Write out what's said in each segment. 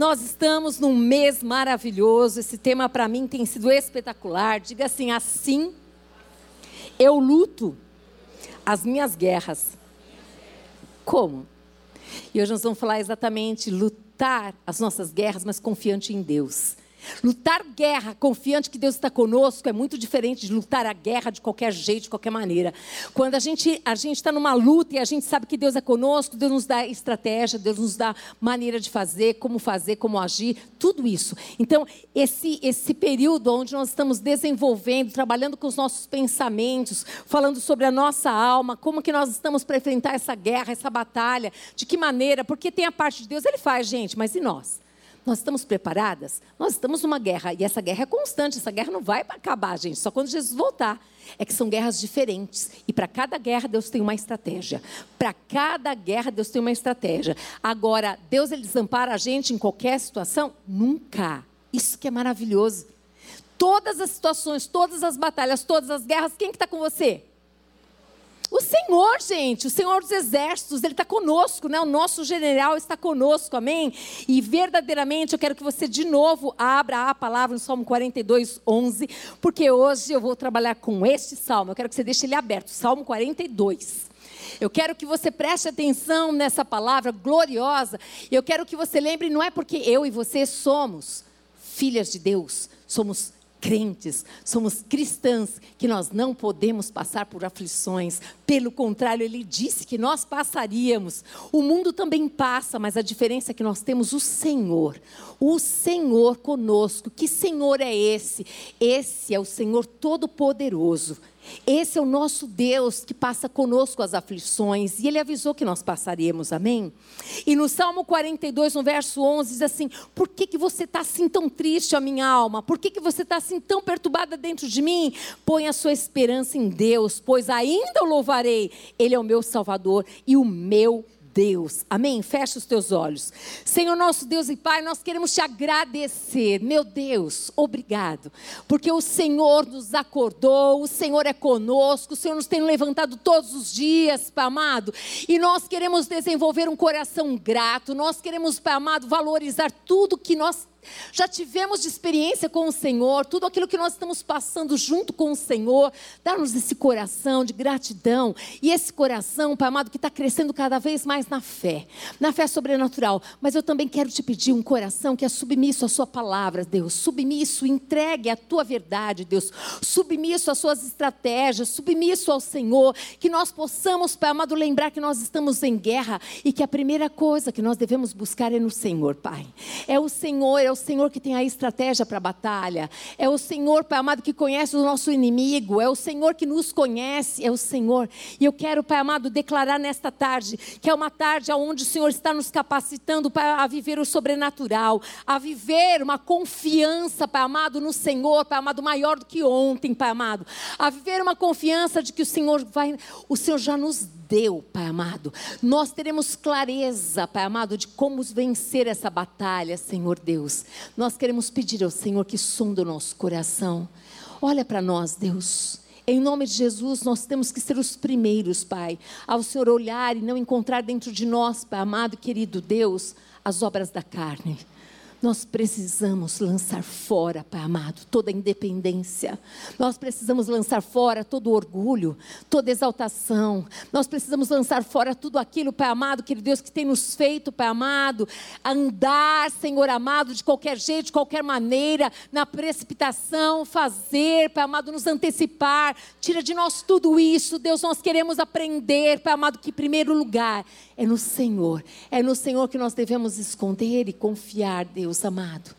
nós estamos num mês maravilhoso. Esse tema para mim tem sido espetacular. Diga assim: assim eu luto as minhas guerras. Como? E hoje nós vamos falar exatamente lutar as nossas guerras, mas confiante em Deus. Lutar guerra confiante que Deus está conosco é muito diferente de lutar a guerra de qualquer jeito, de qualquer maneira. Quando a gente a gente está numa luta e a gente sabe que Deus é conosco, Deus nos dá estratégia, Deus nos dá maneira de fazer, como fazer, como agir, tudo isso. Então esse esse período onde nós estamos desenvolvendo, trabalhando com os nossos pensamentos, falando sobre a nossa alma, como que nós estamos para enfrentar essa guerra, essa batalha, de que maneira? Porque tem a parte de Deus, Ele faz, gente, mas e nós? Nós estamos preparadas? Nós estamos numa guerra e essa guerra é constante, essa guerra não vai acabar, gente, só quando Jesus voltar. É que são guerras diferentes e para cada guerra Deus tem uma estratégia. Para cada guerra Deus tem uma estratégia. Agora, Deus ele desampara a gente em qualquer situação? Nunca. Isso que é maravilhoso. Todas as situações, todas as batalhas, todas as guerras, quem que está com você? O Senhor, gente, o Senhor dos exércitos, Ele está conosco, né? O nosso general está conosco, amém? E verdadeiramente eu quero que você de novo abra a palavra no Salmo 42, 11, porque hoje eu vou trabalhar com este salmo. Eu quero que você deixe ele aberto, Salmo 42. Eu quero que você preste atenção nessa palavra gloriosa. Eu quero que você lembre, não é porque eu e você somos filhas de Deus, somos crentes, somos cristãs, que nós não podemos passar por aflições. Pelo contrário, ele disse que nós passaríamos. O mundo também passa, mas a diferença é que nós temos o Senhor. O Senhor conosco. Que Senhor é esse? Esse é o Senhor Todo-Poderoso esse é o nosso Deus que passa conosco as aflições, e Ele avisou que nós passaríamos, amém? E no Salmo 42, no verso 11, diz assim: Por que, que você está assim tão triste, a minha alma? Por que, que você está assim tão perturbada dentro de mim? Põe a sua esperança em Deus, pois ainda o louvarei, Ele é o meu Salvador e o meu Deus. Amém? Fecha os teus olhos. Senhor nosso Deus e Pai, nós queremos te agradecer. Meu Deus, obrigado. Porque o Senhor nos acordou, o Senhor é conosco, o Senhor nos tem levantado todos os dias, Pai amado. E nós queremos desenvolver um coração grato. Nós queremos, Pai amado, valorizar tudo que nós já tivemos de experiência com o Senhor, tudo aquilo que nós estamos passando junto com o Senhor, dá-nos esse coração de gratidão e esse coração, Pai amado, que está crescendo cada vez mais na fé, na fé sobrenatural. Mas eu também quero te pedir um coração que é submisso à Sua palavra, Deus, submisso, entregue a Tua verdade, Deus, submisso às Suas estratégias, submisso ao Senhor, que nós possamos, Pai amado, lembrar que nós estamos em guerra e que a primeira coisa que nós devemos buscar é no Senhor, Pai. É o Senhor, é é o Senhor que tem a estratégia para a batalha. É o Senhor, Pai amado, que conhece o nosso inimigo. É o Senhor que nos conhece. É o Senhor. E eu quero, Pai amado, declarar nesta tarde que é uma tarde onde o Senhor está nos capacitando para a viver o sobrenatural, a viver uma confiança, Pai amado, no Senhor, Pai amado, maior do que ontem, Pai amado. A viver uma confiança de que o Senhor vai, o Senhor já nos deu, Pai amado. Nós teremos clareza, Pai amado, de como vencer essa batalha, Senhor Deus. Nós queremos pedir ao Senhor que sonda o nosso coração. Olha para nós, Deus. Em nome de Jesus, nós temos que ser os primeiros, Pai, ao Senhor olhar e não encontrar dentro de nós, Pai amado e querido Deus, as obras da carne nós precisamos lançar fora, Pai amado, toda independência. Nós precisamos lançar fora todo orgulho, toda exaltação. Nós precisamos lançar fora tudo aquilo, Pai amado, querido Deus, que tem nos feito, Pai amado, andar, Senhor amado, de qualquer jeito, de qualquer maneira, na precipitação, fazer, Pai amado, nos antecipar. Tira de nós tudo isso, Deus. Nós queremos aprender, Pai amado, que em primeiro lugar é no Senhor. É no Senhor que nós devemos esconder e confiar, Deus amado.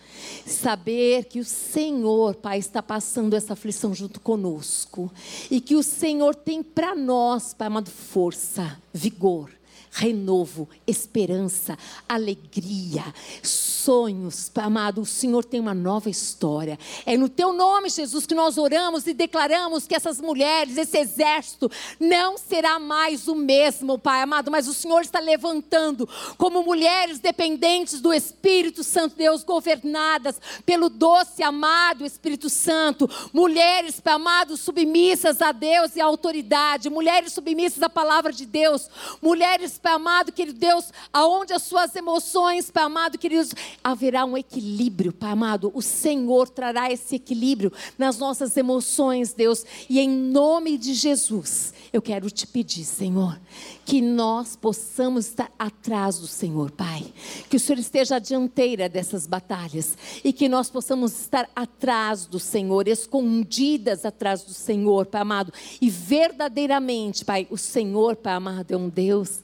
Saber que o Senhor, Pai, está passando essa aflição junto conosco. E que o Senhor tem para nós, Pai amado, força, vigor renovo, esperança, alegria, sonhos, amado. O Senhor tem uma nova história. É no teu nome, Jesus, que nós oramos e declaramos que essas mulheres, esse exército, não será mais o mesmo, Pai amado, mas o Senhor está levantando como mulheres dependentes do Espírito Santo, Deus, governadas pelo doce, amado Espírito Santo. Mulheres, Pai amado, submissas a Deus e à autoridade. Mulheres submissas à palavra de Deus. Mulheres Pai amado, querido Deus, aonde as suas emoções, Pai amado, queridos, haverá um equilíbrio, Pai amado. O Senhor trará esse equilíbrio nas nossas emoções, Deus. E em nome de Jesus, eu quero te pedir, Senhor, que nós possamos estar atrás do Senhor, Pai. Que o Senhor esteja à dianteira dessas batalhas e que nós possamos estar atrás do Senhor, escondidas atrás do Senhor, Pai amado. E verdadeiramente, Pai, o Senhor, Pai amado, é um Deus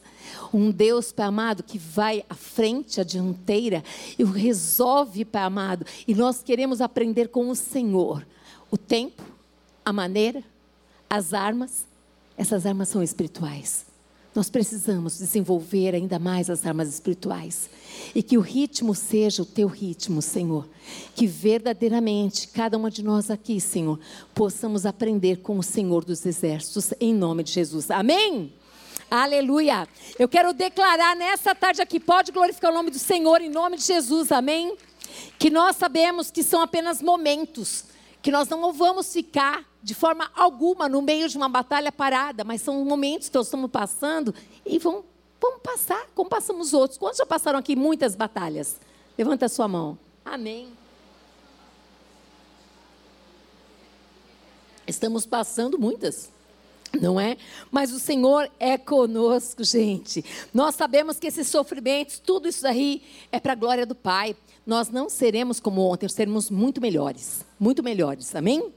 um Deus, Pai amado, que vai à frente, à dianteira e resolve, Pai amado. E nós queremos aprender com o Senhor o tempo, a maneira, as armas. Essas armas são espirituais. Nós precisamos desenvolver ainda mais as armas espirituais. E que o ritmo seja o teu ritmo, Senhor. Que verdadeiramente, cada uma de nós aqui, Senhor, possamos aprender com o Senhor dos Exércitos, em nome de Jesus. Amém? Aleluia. Eu quero declarar nessa tarde aqui, pode glorificar o nome do Senhor em nome de Jesus, amém? Que nós sabemos que são apenas momentos, que nós não vamos ficar de forma alguma no meio de uma batalha parada, mas são momentos que nós estamos passando e vão, vão passar, como passamos outros. Quantos já passaram aqui muitas batalhas? Levanta a sua mão. Amém. Estamos passando muitas não é? Mas o Senhor é conosco, gente. Nós sabemos que esses sofrimentos, tudo isso aí é para a glória do Pai. Nós não seremos como ontem, seremos muito melhores, muito melhores, amém?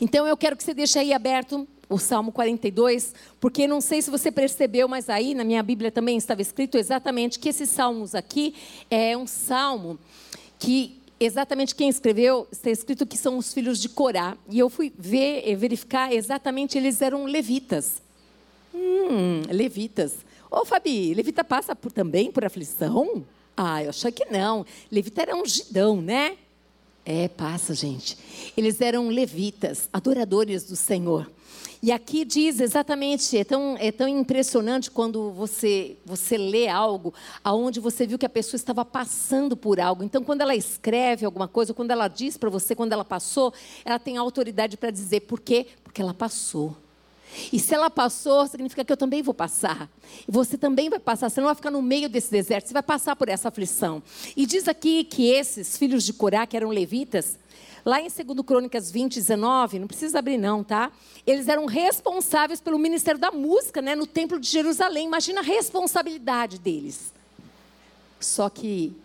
Então eu quero que você deixe aí aberto o Salmo 42, porque não sei se você percebeu, mas aí na minha Bíblia também estava escrito exatamente que esses salmos aqui é um salmo que exatamente quem escreveu, está escrito que são os filhos de Corá. E eu fui ver verificar exatamente, eles eram levitas. Hum, levitas. Ô, Fabi, levita passa por, também por aflição? Ah, eu achei que não. Levita era um gidão, né? É, passa, gente. Eles eram levitas, adoradores do Senhor. E aqui diz exatamente, é tão, é tão impressionante quando você, você lê algo aonde você viu que a pessoa estava passando por algo. Então, quando ela escreve alguma coisa, quando ela diz para você, quando ela passou, ela tem autoridade para dizer por quê? Porque ela passou. E se ela passou, significa que eu também vou passar. Você também vai passar. Você não vai ficar no meio desse deserto, você vai passar por essa aflição. E diz aqui que esses filhos de Corá, que eram levitas, Lá em 2 Crônicas 20, 19, não precisa abrir não, tá? Eles eram responsáveis pelo ministério da música, né, no templo de Jerusalém. Imagina a responsabilidade deles. Só que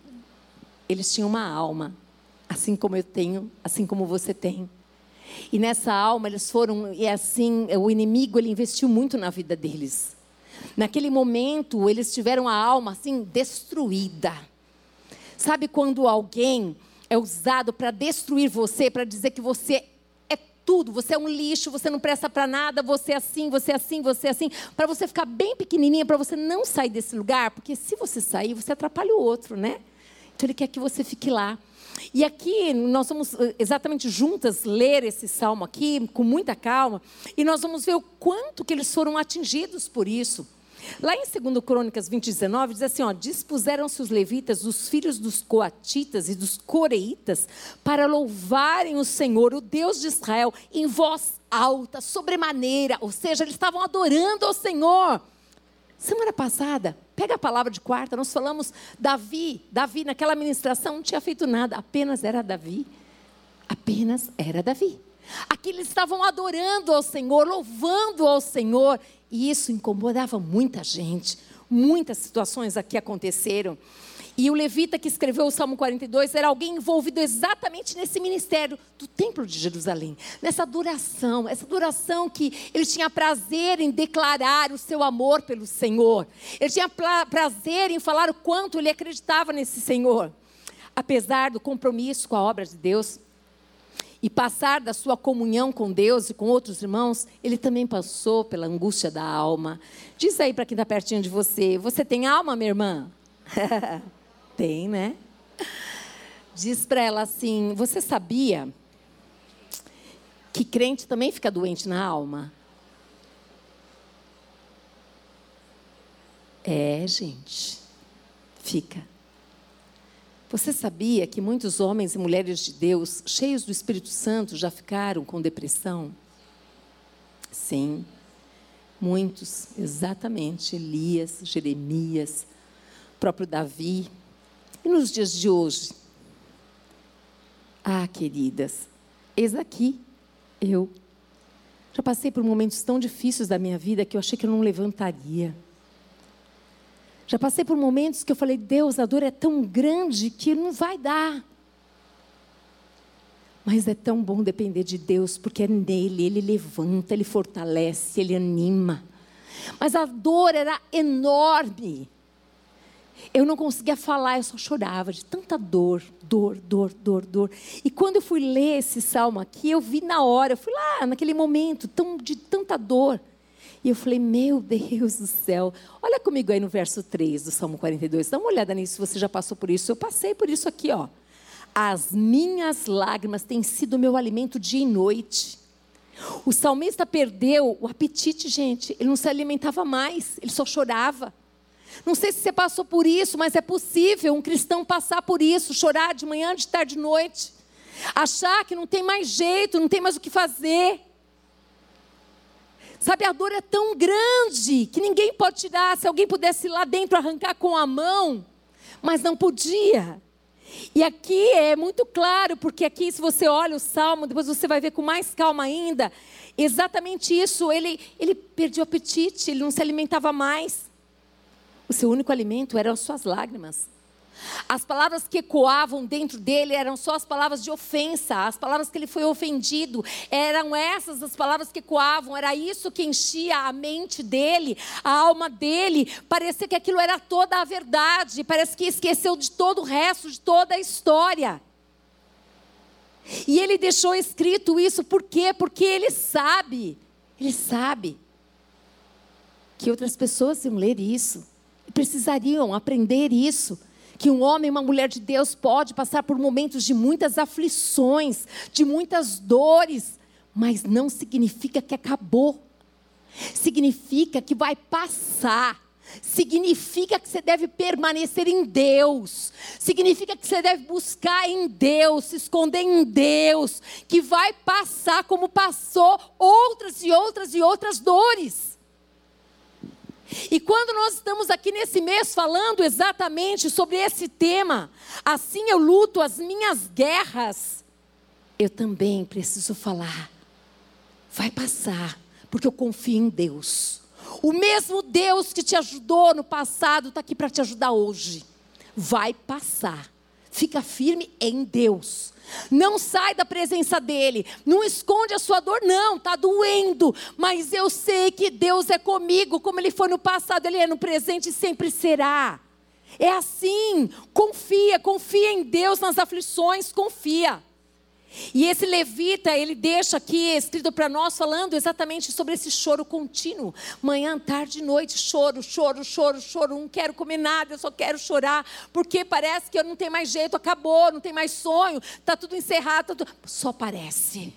eles tinham uma alma, assim como eu tenho, assim como você tem. E nessa alma eles foram, e assim, o inimigo ele investiu muito na vida deles. Naquele momento eles tiveram a alma assim destruída. Sabe quando alguém é usado para destruir você, para dizer que você é tudo, você é um lixo, você não presta para nada, você é assim, você é assim, você é assim, para você ficar bem pequenininha, para você não sair desse lugar, porque se você sair, você atrapalha o outro, né? Então ele quer que você fique lá. E aqui nós vamos eh, exatamente juntas ler esse salmo aqui com muita calma e nós vamos ver o quanto que eles foram atingidos por isso. Lá em 2 Crônicas 20, 19, diz assim: dispuseram-se os levitas, os filhos dos coatitas e dos coreitas, para louvarem o Senhor, o Deus de Israel, em voz alta, sobremaneira, ou seja, eles estavam adorando ao Senhor. Semana passada, pega a palavra de quarta, nós falamos Davi, Davi naquela ministração não tinha feito nada, apenas era Davi. Apenas era Davi. Aqui eles estavam adorando ao Senhor, louvando ao Senhor, e isso incomodava muita gente. Muitas situações aqui aconteceram. E o levita que escreveu o Salmo 42 era alguém envolvido exatamente nesse ministério do Templo de Jerusalém, nessa adoração, essa adoração que ele tinha prazer em declarar o seu amor pelo Senhor. Ele tinha prazer em falar o quanto ele acreditava nesse Senhor. Apesar do compromisso com a obra de Deus, e passar da sua comunhão com Deus e com outros irmãos, ele também passou pela angústia da alma. Diz aí para quem está pertinho de você: Você tem alma, minha irmã? tem, né? Diz para ela assim: Você sabia que crente também fica doente na alma? É, gente, fica. Você sabia que muitos homens e mulheres de Deus, cheios do Espírito Santo, já ficaram com depressão? Sim, muitos, exatamente. Elias, Jeremias, próprio Davi. E nos dias de hoje? Ah, queridas, eis aqui eu. Já passei por momentos tão difíceis da minha vida que eu achei que eu não levantaria. Já passei por momentos que eu falei, Deus, a dor é tão grande que não vai dar. Mas é tão bom depender de Deus, porque é nele, ele levanta, ele fortalece, ele anima. Mas a dor era enorme. Eu não conseguia falar, eu só chorava de tanta dor, dor, dor, dor, dor. E quando eu fui ler esse salmo aqui, eu vi na hora, eu fui lá, naquele momento tão, de tanta dor. E eu falei, meu Deus do céu. Olha comigo aí no verso 3 do Salmo 42. Dá uma olhada nisso, você já passou por isso. Eu passei por isso aqui, ó. As minhas lágrimas têm sido meu alimento dia e noite. O salmista perdeu o apetite, gente. Ele não se alimentava mais, ele só chorava. Não sei se você passou por isso, mas é possível um cristão passar por isso, chorar de manhã, de tarde, de noite, achar que não tem mais jeito, não tem mais o que fazer. Sabe, a dor é tão grande que ninguém pode tirar. Se alguém pudesse ir lá dentro arrancar com a mão, mas não podia. E aqui é muito claro, porque aqui, se você olha o salmo, depois você vai ver com mais calma ainda, exatamente isso. Ele, ele perdeu o apetite, ele não se alimentava mais. O seu único alimento eram as suas lágrimas. As palavras que ecoavam dentro dele eram só as palavras de ofensa, as palavras que ele foi ofendido, eram essas as palavras que ecoavam, era isso que enchia a mente dele, a alma dele. Parecia que aquilo era toda a verdade, parece que esqueceu de todo o resto, de toda a história. E ele deixou escrito isso, por quê? Porque ele sabe, ele sabe que outras pessoas iam ler isso, precisariam aprender isso que um homem e uma mulher de Deus pode passar por momentos de muitas aflições, de muitas dores, mas não significa que acabou. Significa que vai passar. Significa que você deve permanecer em Deus. Significa que você deve buscar em Deus, se esconder em Deus, que vai passar como passou outras e outras e outras dores. E quando nós estamos aqui nesse mês falando exatamente sobre esse tema, assim eu luto as minhas guerras, eu também preciso falar. Vai passar, porque eu confio em Deus. O mesmo Deus que te ajudou no passado está aqui para te ajudar hoje. Vai passar. Fica firme em Deus. Não sai da presença dele. Não esconde a sua dor, não. Está doendo. Mas eu sei que Deus é comigo, como ele foi no passado, ele é no presente e sempre será. É assim. Confia, confia em Deus nas aflições, confia. E esse levita, ele deixa aqui escrito para nós, falando exatamente sobre esse choro contínuo. Manhã, tarde, noite, choro, choro, choro, choro. Não quero comer nada, eu só quero chorar. Porque parece que eu não tenho mais jeito, acabou, não tem mais sonho, está tudo encerrado. Tá tudo... Só parece.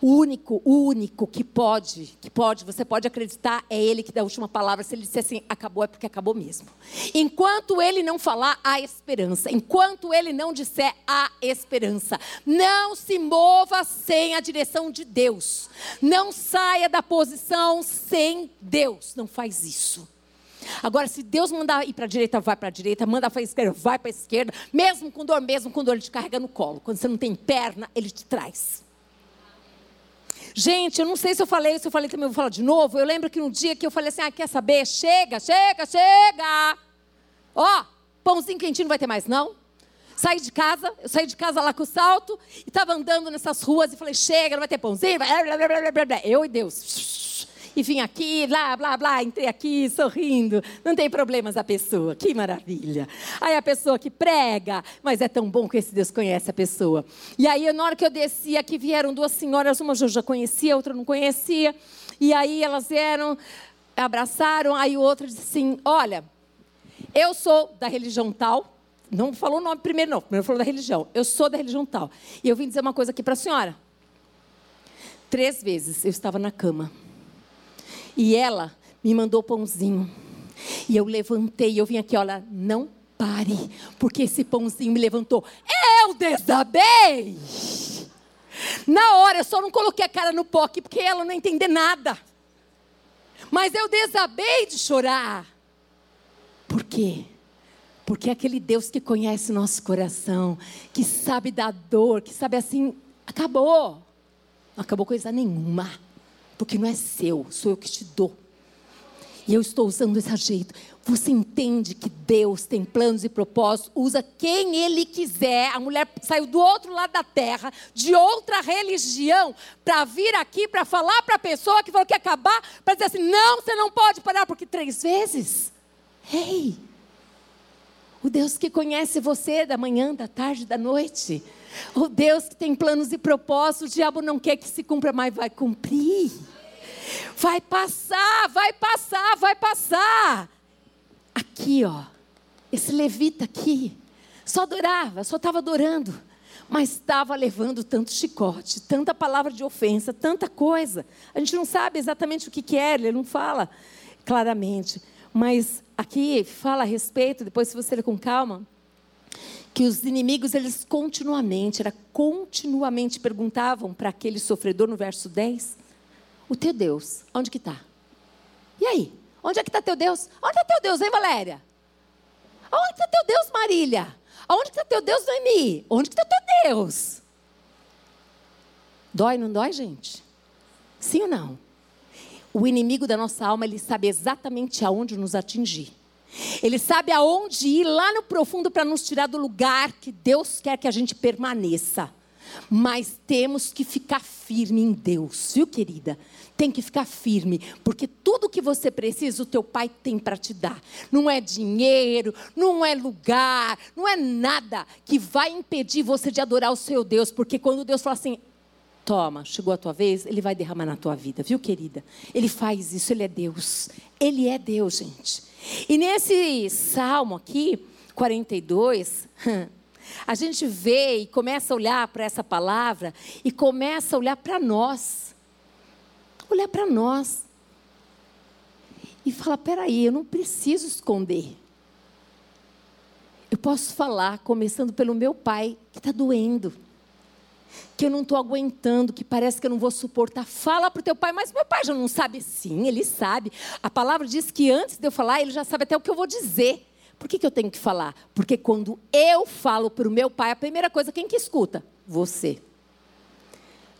O único, o único que pode, que pode, você pode acreditar, é ele que dá a última palavra. Se ele disser assim, acabou, é porque acabou mesmo. Enquanto ele não falar, há esperança. Enquanto ele não disser, há esperança. Não se mova sem a direção de Deus. Não saia da posição sem Deus. Não faz isso. Agora, se Deus mandar ir para a direita, vai para a direita, manda para a esquerda, vai para a esquerda, mesmo com dor, mesmo com dor, ele te carrega no colo. Quando você não tem perna, ele te traz. Gente, eu não sei se eu falei, se eu falei também, vou falar de novo. Eu lembro que um dia que eu falei assim: ah, quer saber? Chega, chega, chega. Ó, pãozinho quentinho não vai ter mais, não? Saí de casa, eu saí de casa lá com o salto e estava andando nessas ruas e falei: chega, não vai ter pãozinho. Eu e Deus e vim aqui, blá, blá, blá, entrei aqui sorrindo. Não tem problemas a pessoa, que maravilha. Aí a pessoa que prega, mas é tão bom que esse Deus conhece a pessoa. E aí, na hora que eu desci aqui, vieram duas senhoras, uma eu já conhecia, outra não conhecia. E aí elas vieram, abraçaram, aí o outro disse assim: Olha, eu sou da religião tal. Não falou o nome primeiro, não. Primeiro falou da religião. Eu sou da religião tal. E eu vim dizer uma coisa aqui para a senhora. Três vezes eu estava na cama. E ela me mandou pãozinho. E eu levantei, eu vim aqui, olha, não pare, porque esse pãozinho me levantou. Eu desabei! Na hora, eu só não coloquei a cara no pó aqui, porque ela não entender nada. Mas eu desabei de chorar. Por quê? Porque é aquele Deus que conhece nosso coração, que sabe da dor, que sabe assim, acabou. Não acabou coisa nenhuma. Porque não é seu, sou eu que te dou. E eu estou usando desse jeito. Você entende que Deus tem planos e propósitos, usa quem Ele quiser. A mulher saiu do outro lado da terra, de outra religião, para vir aqui para falar para a pessoa que falou que ia acabar, para dizer assim: não, você não pode parar, porque três vezes. Ei! O Deus que conhece você da manhã, da tarde, da noite. O Deus que tem planos e propósitos, o diabo não quer que se cumpra, mas vai cumprir. Vai passar, vai passar, vai passar. Aqui, ó, esse levita aqui, só adorava, só estava adorando, mas estava levando tanto chicote, tanta palavra de ofensa, tanta coisa. A gente não sabe exatamente o que, que é, ele não fala claramente, mas aqui fala a respeito, depois se você ler com calma, que os inimigos, eles continuamente, era continuamente perguntavam para aquele sofredor no verso 10, o teu Deus, onde que está? E aí? Onde é que está teu Deus? Onde está teu Deus, hein, Valéria? Onde está teu Deus, Marília? Onde está teu Deus, Noemi? Onde está teu Deus? Dói, não dói, gente? Sim ou não? O inimigo da nossa alma, ele sabe exatamente aonde nos atingir. Ele sabe aonde ir lá no profundo para nos tirar do lugar que Deus quer que a gente permaneça. Mas temos que ficar firme em Deus, viu, querida? Tem que ficar firme, porque tudo que você precisa, o teu pai tem para te dar. Não é dinheiro, não é lugar, não é nada que vai impedir você de adorar o seu Deus, porque quando Deus fala assim: toma, chegou a tua vez, ele vai derramar na tua vida, viu, querida? Ele faz isso, ele é Deus. Ele é Deus, gente. E nesse salmo aqui, 42, a gente vê e começa a olhar para essa palavra e começa a olhar para nós. Olhar para nós. E falar: peraí, eu não preciso esconder. Eu posso falar, começando pelo meu pai, que está doendo. Que eu não estou aguentando, que parece que eu não vou suportar. Fala para o teu pai, mas meu pai já não sabe. Sim, ele sabe. A palavra diz que antes de eu falar, ele já sabe até o que eu vou dizer. Por que, que eu tenho que falar? Porque quando eu falo para o meu pai, a primeira coisa, quem que escuta? Você.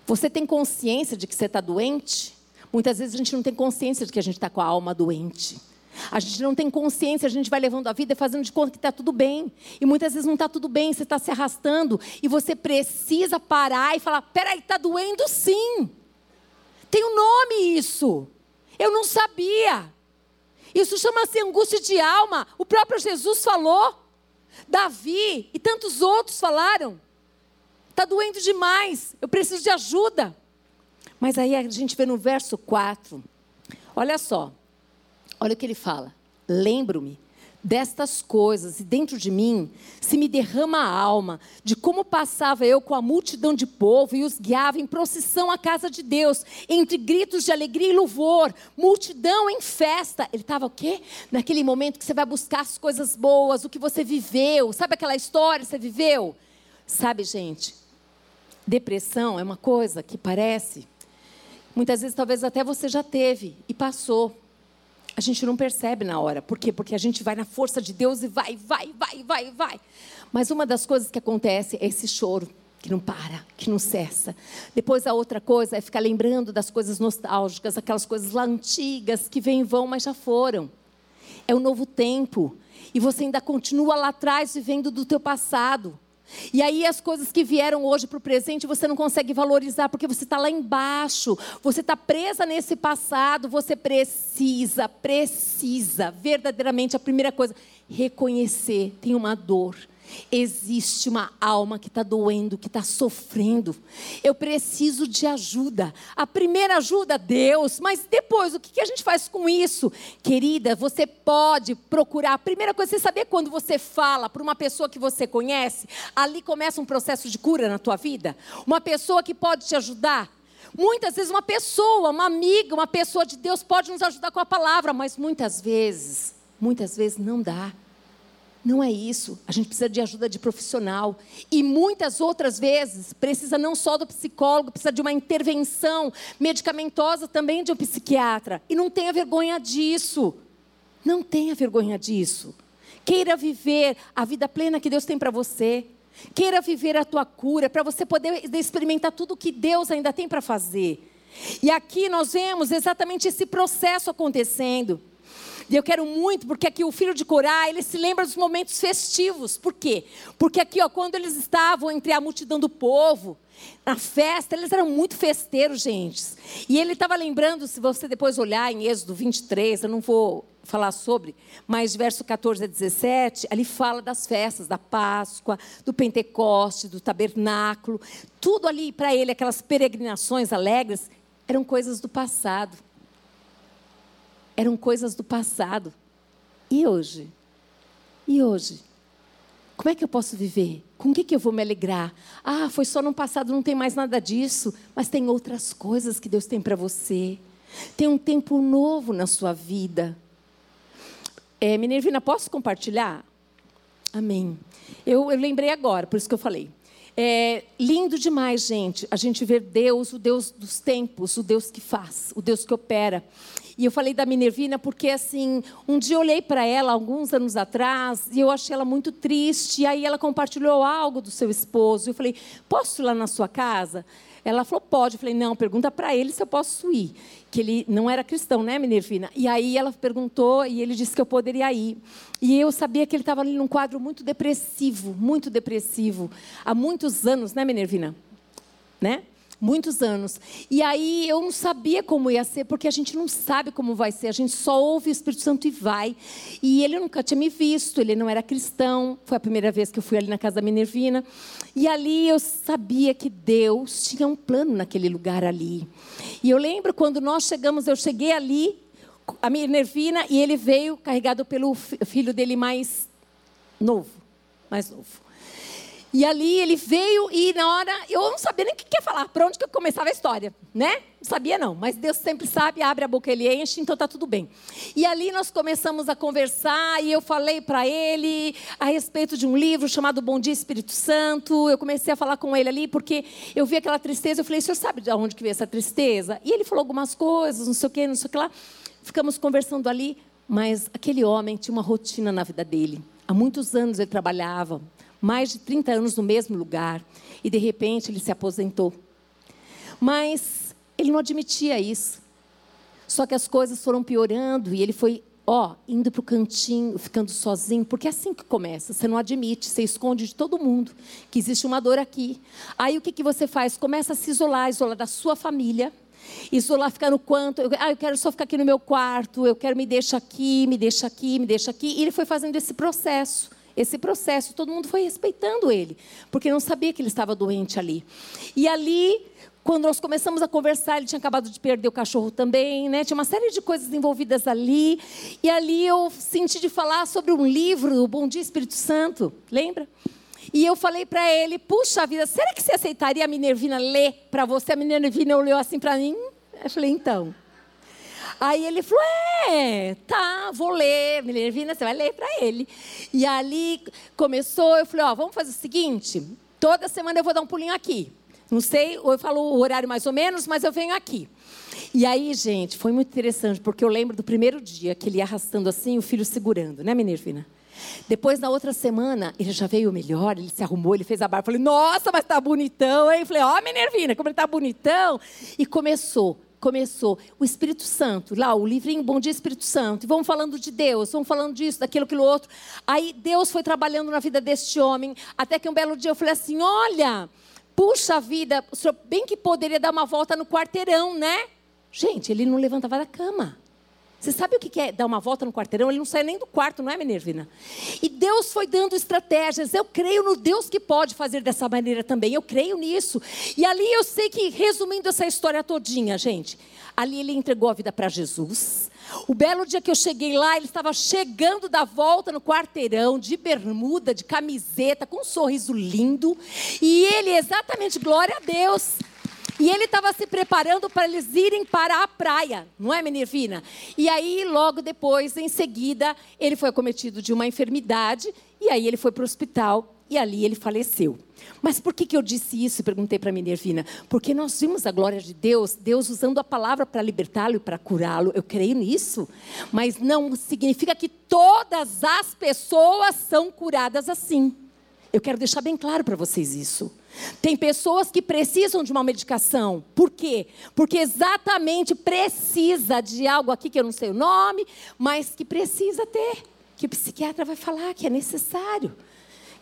Você tem consciência de que você está doente? Muitas vezes a gente não tem consciência de que a gente está com a alma doente. A gente não tem consciência, a gente vai levando a vida fazendo de conta que está tudo bem. E muitas vezes não está tudo bem, você está se arrastando. E você precisa parar e falar: peraí, está doendo sim. Tem um nome isso. Eu não sabia. Isso chama-se angústia de alma. O próprio Jesus falou. Davi e tantos outros falaram. Está doendo demais. Eu preciso de ajuda. Mas aí a gente vê no verso 4. Olha só. Olha o que ele fala. Lembro-me destas coisas, e dentro de mim se me derrama a alma de como passava eu com a multidão de povo e os guiava em procissão à casa de Deus, entre gritos de alegria e louvor, multidão em festa. Ele estava o quê? Naquele momento que você vai buscar as coisas boas, o que você viveu, sabe aquela história que você viveu? Sabe, gente, depressão é uma coisa que parece, muitas vezes talvez até você já teve e passou a gente não percebe na hora. Por quê? Porque a gente vai na força de Deus e vai, vai, vai, vai, vai. Mas uma das coisas que acontece é esse choro que não para, que não cessa. Depois a outra coisa é ficar lembrando das coisas nostálgicas, aquelas coisas lá antigas que vêm e vão, mas já foram. É um novo tempo. E você ainda continua lá atrás vivendo do teu passado. E aí as coisas que vieram hoje para o presente você não consegue valorizar porque você está lá embaixo, você está presa nesse passado, você precisa, precisa, verdadeiramente, a primeira coisa, reconhecer, tem uma dor Existe uma alma que está doendo, que está sofrendo. Eu preciso de ajuda. A primeira ajuda, Deus, mas depois, o que a gente faz com isso? Querida, você pode procurar. A primeira coisa, você saber quando você fala para uma pessoa que você conhece, ali começa um processo de cura na tua vida? Uma pessoa que pode te ajudar? Muitas vezes, uma pessoa, uma amiga, uma pessoa de Deus pode nos ajudar com a palavra, mas muitas vezes, muitas vezes não dá. Não é isso. A gente precisa de ajuda de profissional. E muitas outras vezes precisa não só do psicólogo, precisa de uma intervenção medicamentosa também de um psiquiatra. E não tenha vergonha disso. Não tenha vergonha disso. Queira viver a vida plena que Deus tem para você. Queira viver a tua cura, para você poder experimentar tudo que Deus ainda tem para fazer. E aqui nós vemos exatamente esse processo acontecendo. E eu quero muito, porque aqui o filho de Corá, ele se lembra dos momentos festivos. Por quê? Porque aqui, ó, quando eles estavam entre a multidão do povo, na festa, eles eram muito festeiros, gente. E ele estava lembrando, se você depois olhar em Êxodo 23, eu não vou falar sobre, mas verso 14 a 17, ali fala das festas, da Páscoa, do Pentecoste, do tabernáculo. Tudo ali para ele, aquelas peregrinações alegres, eram coisas do passado eram coisas do passado. E hoje? E hoje? Como é que eu posso viver? Com o que, que eu vou me alegrar? Ah, foi só no passado, não tem mais nada disso. Mas tem outras coisas que Deus tem para você. Tem um tempo novo na sua vida. É, Minervina, posso compartilhar? Amém. Eu, eu lembrei agora, por isso que eu falei. É lindo demais, gente, a gente ver Deus, o Deus dos tempos, o Deus que faz, o Deus que opera. E eu falei da Minervina porque, assim, um dia eu olhei para ela, alguns anos atrás, e eu achei ela muito triste. E aí ela compartilhou algo do seu esposo. Eu falei, posso ir lá na sua casa? Ela falou, pode. Eu falei, não, pergunta para ele se eu posso ir. Que ele não era cristão, né, Minervina? E aí ela perguntou e ele disse que eu poderia ir. E eu sabia que ele estava ali num quadro muito depressivo, muito depressivo. Há muitos anos, né, Minervina? Né? Muitos anos. E aí eu não sabia como ia ser, porque a gente não sabe como vai ser, a gente só ouve o Espírito Santo e vai. E ele nunca tinha me visto, ele não era cristão, foi a primeira vez que eu fui ali na casa da Minervina. E ali eu sabia que Deus tinha um plano naquele lugar ali. E eu lembro quando nós chegamos, eu cheguei ali, a Minervina, e ele veio carregado pelo filho dele mais novo, mais novo. E ali ele veio e na hora eu não sabia nem o que ia falar, para onde que eu começava a história, né? Não sabia não, mas Deus sempre sabe, abre a boca ele enche, então tá tudo bem. E ali nós começamos a conversar e eu falei para ele a respeito de um livro chamado Bom Dia Espírito Santo. Eu comecei a falar com ele ali porque eu vi aquela tristeza, eu falei: "O senhor sabe de onde que veio essa tristeza?" E ele falou algumas coisas, não sei o quê, não sei o que lá. Ficamos conversando ali, mas aquele homem tinha uma rotina na vida dele. Há muitos anos ele trabalhava, mais de 30 anos no mesmo lugar e de repente ele se aposentou. Mas ele não admitia isso. Só que as coisas foram piorando e ele foi, ó, indo para o cantinho, ficando sozinho, porque é assim que começa. Você não admite, você esconde de todo mundo que existe uma dor aqui. Aí o que, que você faz? Começa a se isolar, isolar da sua família. Isolar, ficar no quanto, eu, ah, eu quero só ficar aqui no meu quarto, eu quero me deixar aqui, me deixa aqui, me deixa aqui. E ele foi fazendo esse processo esse processo. Todo mundo foi respeitando ele, porque não sabia que ele estava doente ali. E ali, quando nós começamos a conversar, ele tinha acabado de perder o cachorro também, né? Tinha uma série de coisas envolvidas ali. E ali eu senti de falar sobre um livro, o Bom Dia Espírito Santo, lembra? E eu falei para ele: puxa vida, será que você aceitaria a Minervina ler para você? A Minervina olhou assim para mim. Eu falei: então. Aí ele falou: É, tá, vou ler. Minervina, você vai ler para ele. E ali começou, eu falei: Ó, vamos fazer o seguinte: toda semana eu vou dar um pulinho aqui. Não sei, eu falo o horário mais ou menos, mas eu venho aqui. E aí, gente, foi muito interessante, porque eu lembro do primeiro dia que ele ia arrastando assim, o filho segurando, né, Minervina? Depois, na outra semana, ele já veio melhor, ele se arrumou, ele fez a barba. Falei, nossa, mas tá bonitão, hein? Falei, ó, oh, Minervina, como ele tá bonitão. E começou começou o Espírito Santo, lá o livrinho Bom Dia Espírito Santo, e vamos falando de Deus, vamos falando disso, daquilo, aquilo outro. Aí Deus foi trabalhando na vida deste homem, até que um belo dia eu falei assim: olha, puxa vida, o senhor bem que poderia dar uma volta no quarteirão, né? Gente, ele não levantava da cama. Você sabe o que é dar uma volta no quarteirão? Ele não sai nem do quarto, não é, Minervina? E Deus foi dando estratégias. Eu creio no Deus que pode fazer dessa maneira também. Eu creio nisso. E ali eu sei que, resumindo essa história todinha, gente, ali ele entregou a vida para Jesus. O belo dia que eu cheguei lá, ele estava chegando da volta no quarteirão, de bermuda, de camiseta, com um sorriso lindo. E ele, exatamente, glória a Deus. E ele estava se preparando para eles irem para a praia, não é, Minervina? E aí, logo depois, em seguida, ele foi acometido de uma enfermidade. E aí ele foi para o hospital e ali ele faleceu. Mas por que, que eu disse isso? Perguntei para a Minervina. Porque nós vimos a glória de Deus, Deus usando a palavra para libertá-lo e para curá-lo. Eu creio nisso. Mas não significa que todas as pessoas são curadas assim. Eu quero deixar bem claro para vocês isso. Tem pessoas que precisam de uma medicação. Por quê? Porque exatamente precisa de algo aqui que eu não sei o nome, mas que precisa ter. Que o psiquiatra vai falar que é necessário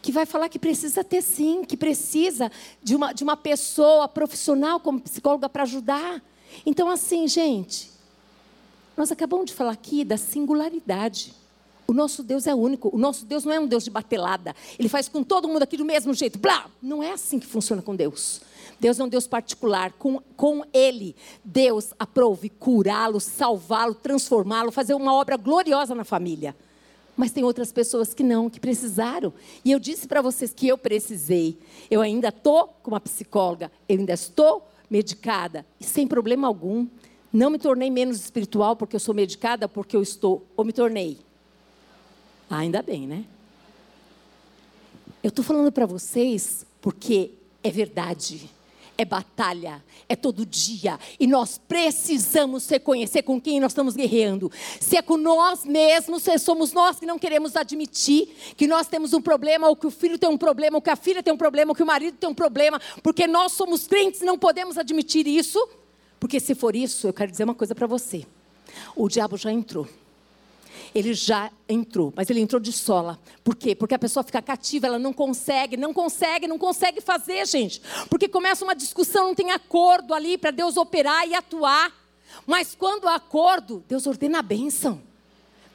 que vai falar que precisa ter sim, que precisa de uma, de uma pessoa profissional como psicóloga para ajudar. Então, assim, gente, nós acabamos de falar aqui da singularidade. O nosso Deus é único. O nosso Deus não é um Deus de batelada. Ele faz com todo mundo aqui do mesmo jeito. Blá! Não é assim que funciona com Deus. Deus é um Deus particular. Com, com Ele, Deus aprove curá-lo, salvá-lo, transformá-lo, fazer uma obra gloriosa na família. Mas tem outras pessoas que não, que precisaram. E eu disse para vocês que eu precisei. Eu ainda estou com uma psicóloga, eu ainda estou medicada, e sem problema algum. Não me tornei menos espiritual porque eu sou medicada, porque eu estou, ou me tornei. Ainda bem, né? Eu estou falando para vocês porque é verdade é batalha, é todo dia. E nós precisamos reconhecer com quem nós estamos guerreando. Se é com nós mesmos, se somos nós que não queremos admitir que nós temos um problema, ou que o filho tem um problema, ou que a filha tem um problema, ou que o marido tem um problema, porque nós somos crentes e não podemos admitir isso. Porque se for isso, eu quero dizer uma coisa para você: o diabo já entrou ele já entrou, mas ele entrou de sola. Por quê? Porque a pessoa fica cativa, ela não consegue, não consegue, não consegue fazer, gente. Porque começa uma discussão, não tem acordo ali para Deus operar e atuar. Mas quando há acordo, Deus ordena a bênção.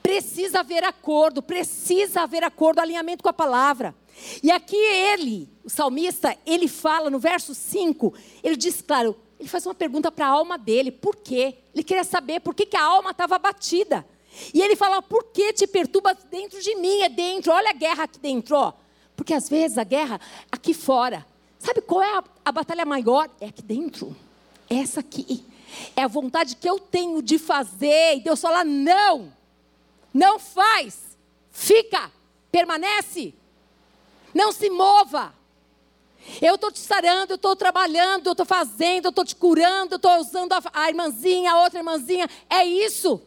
Precisa haver acordo, precisa haver acordo, alinhamento com a palavra. E aqui ele, o salmista, ele fala no verso 5, ele diz, claro, ele faz uma pergunta para a alma dele, por quê? Ele queria saber por que, que a alma estava abatida. E ele fala: por que te perturbas dentro de mim? É dentro, olha a guerra aqui dentro, ó. Porque às vezes a guerra aqui fora. Sabe qual é a, a batalha maior? É aqui dentro. Essa aqui. É a vontade que eu tenho de fazer. E Deus fala: não, não faz. Fica, permanece. Não se mova. Eu estou te sarando, eu estou trabalhando, eu estou fazendo, eu estou te curando, eu estou usando a, a irmãzinha, a outra irmãzinha. É isso.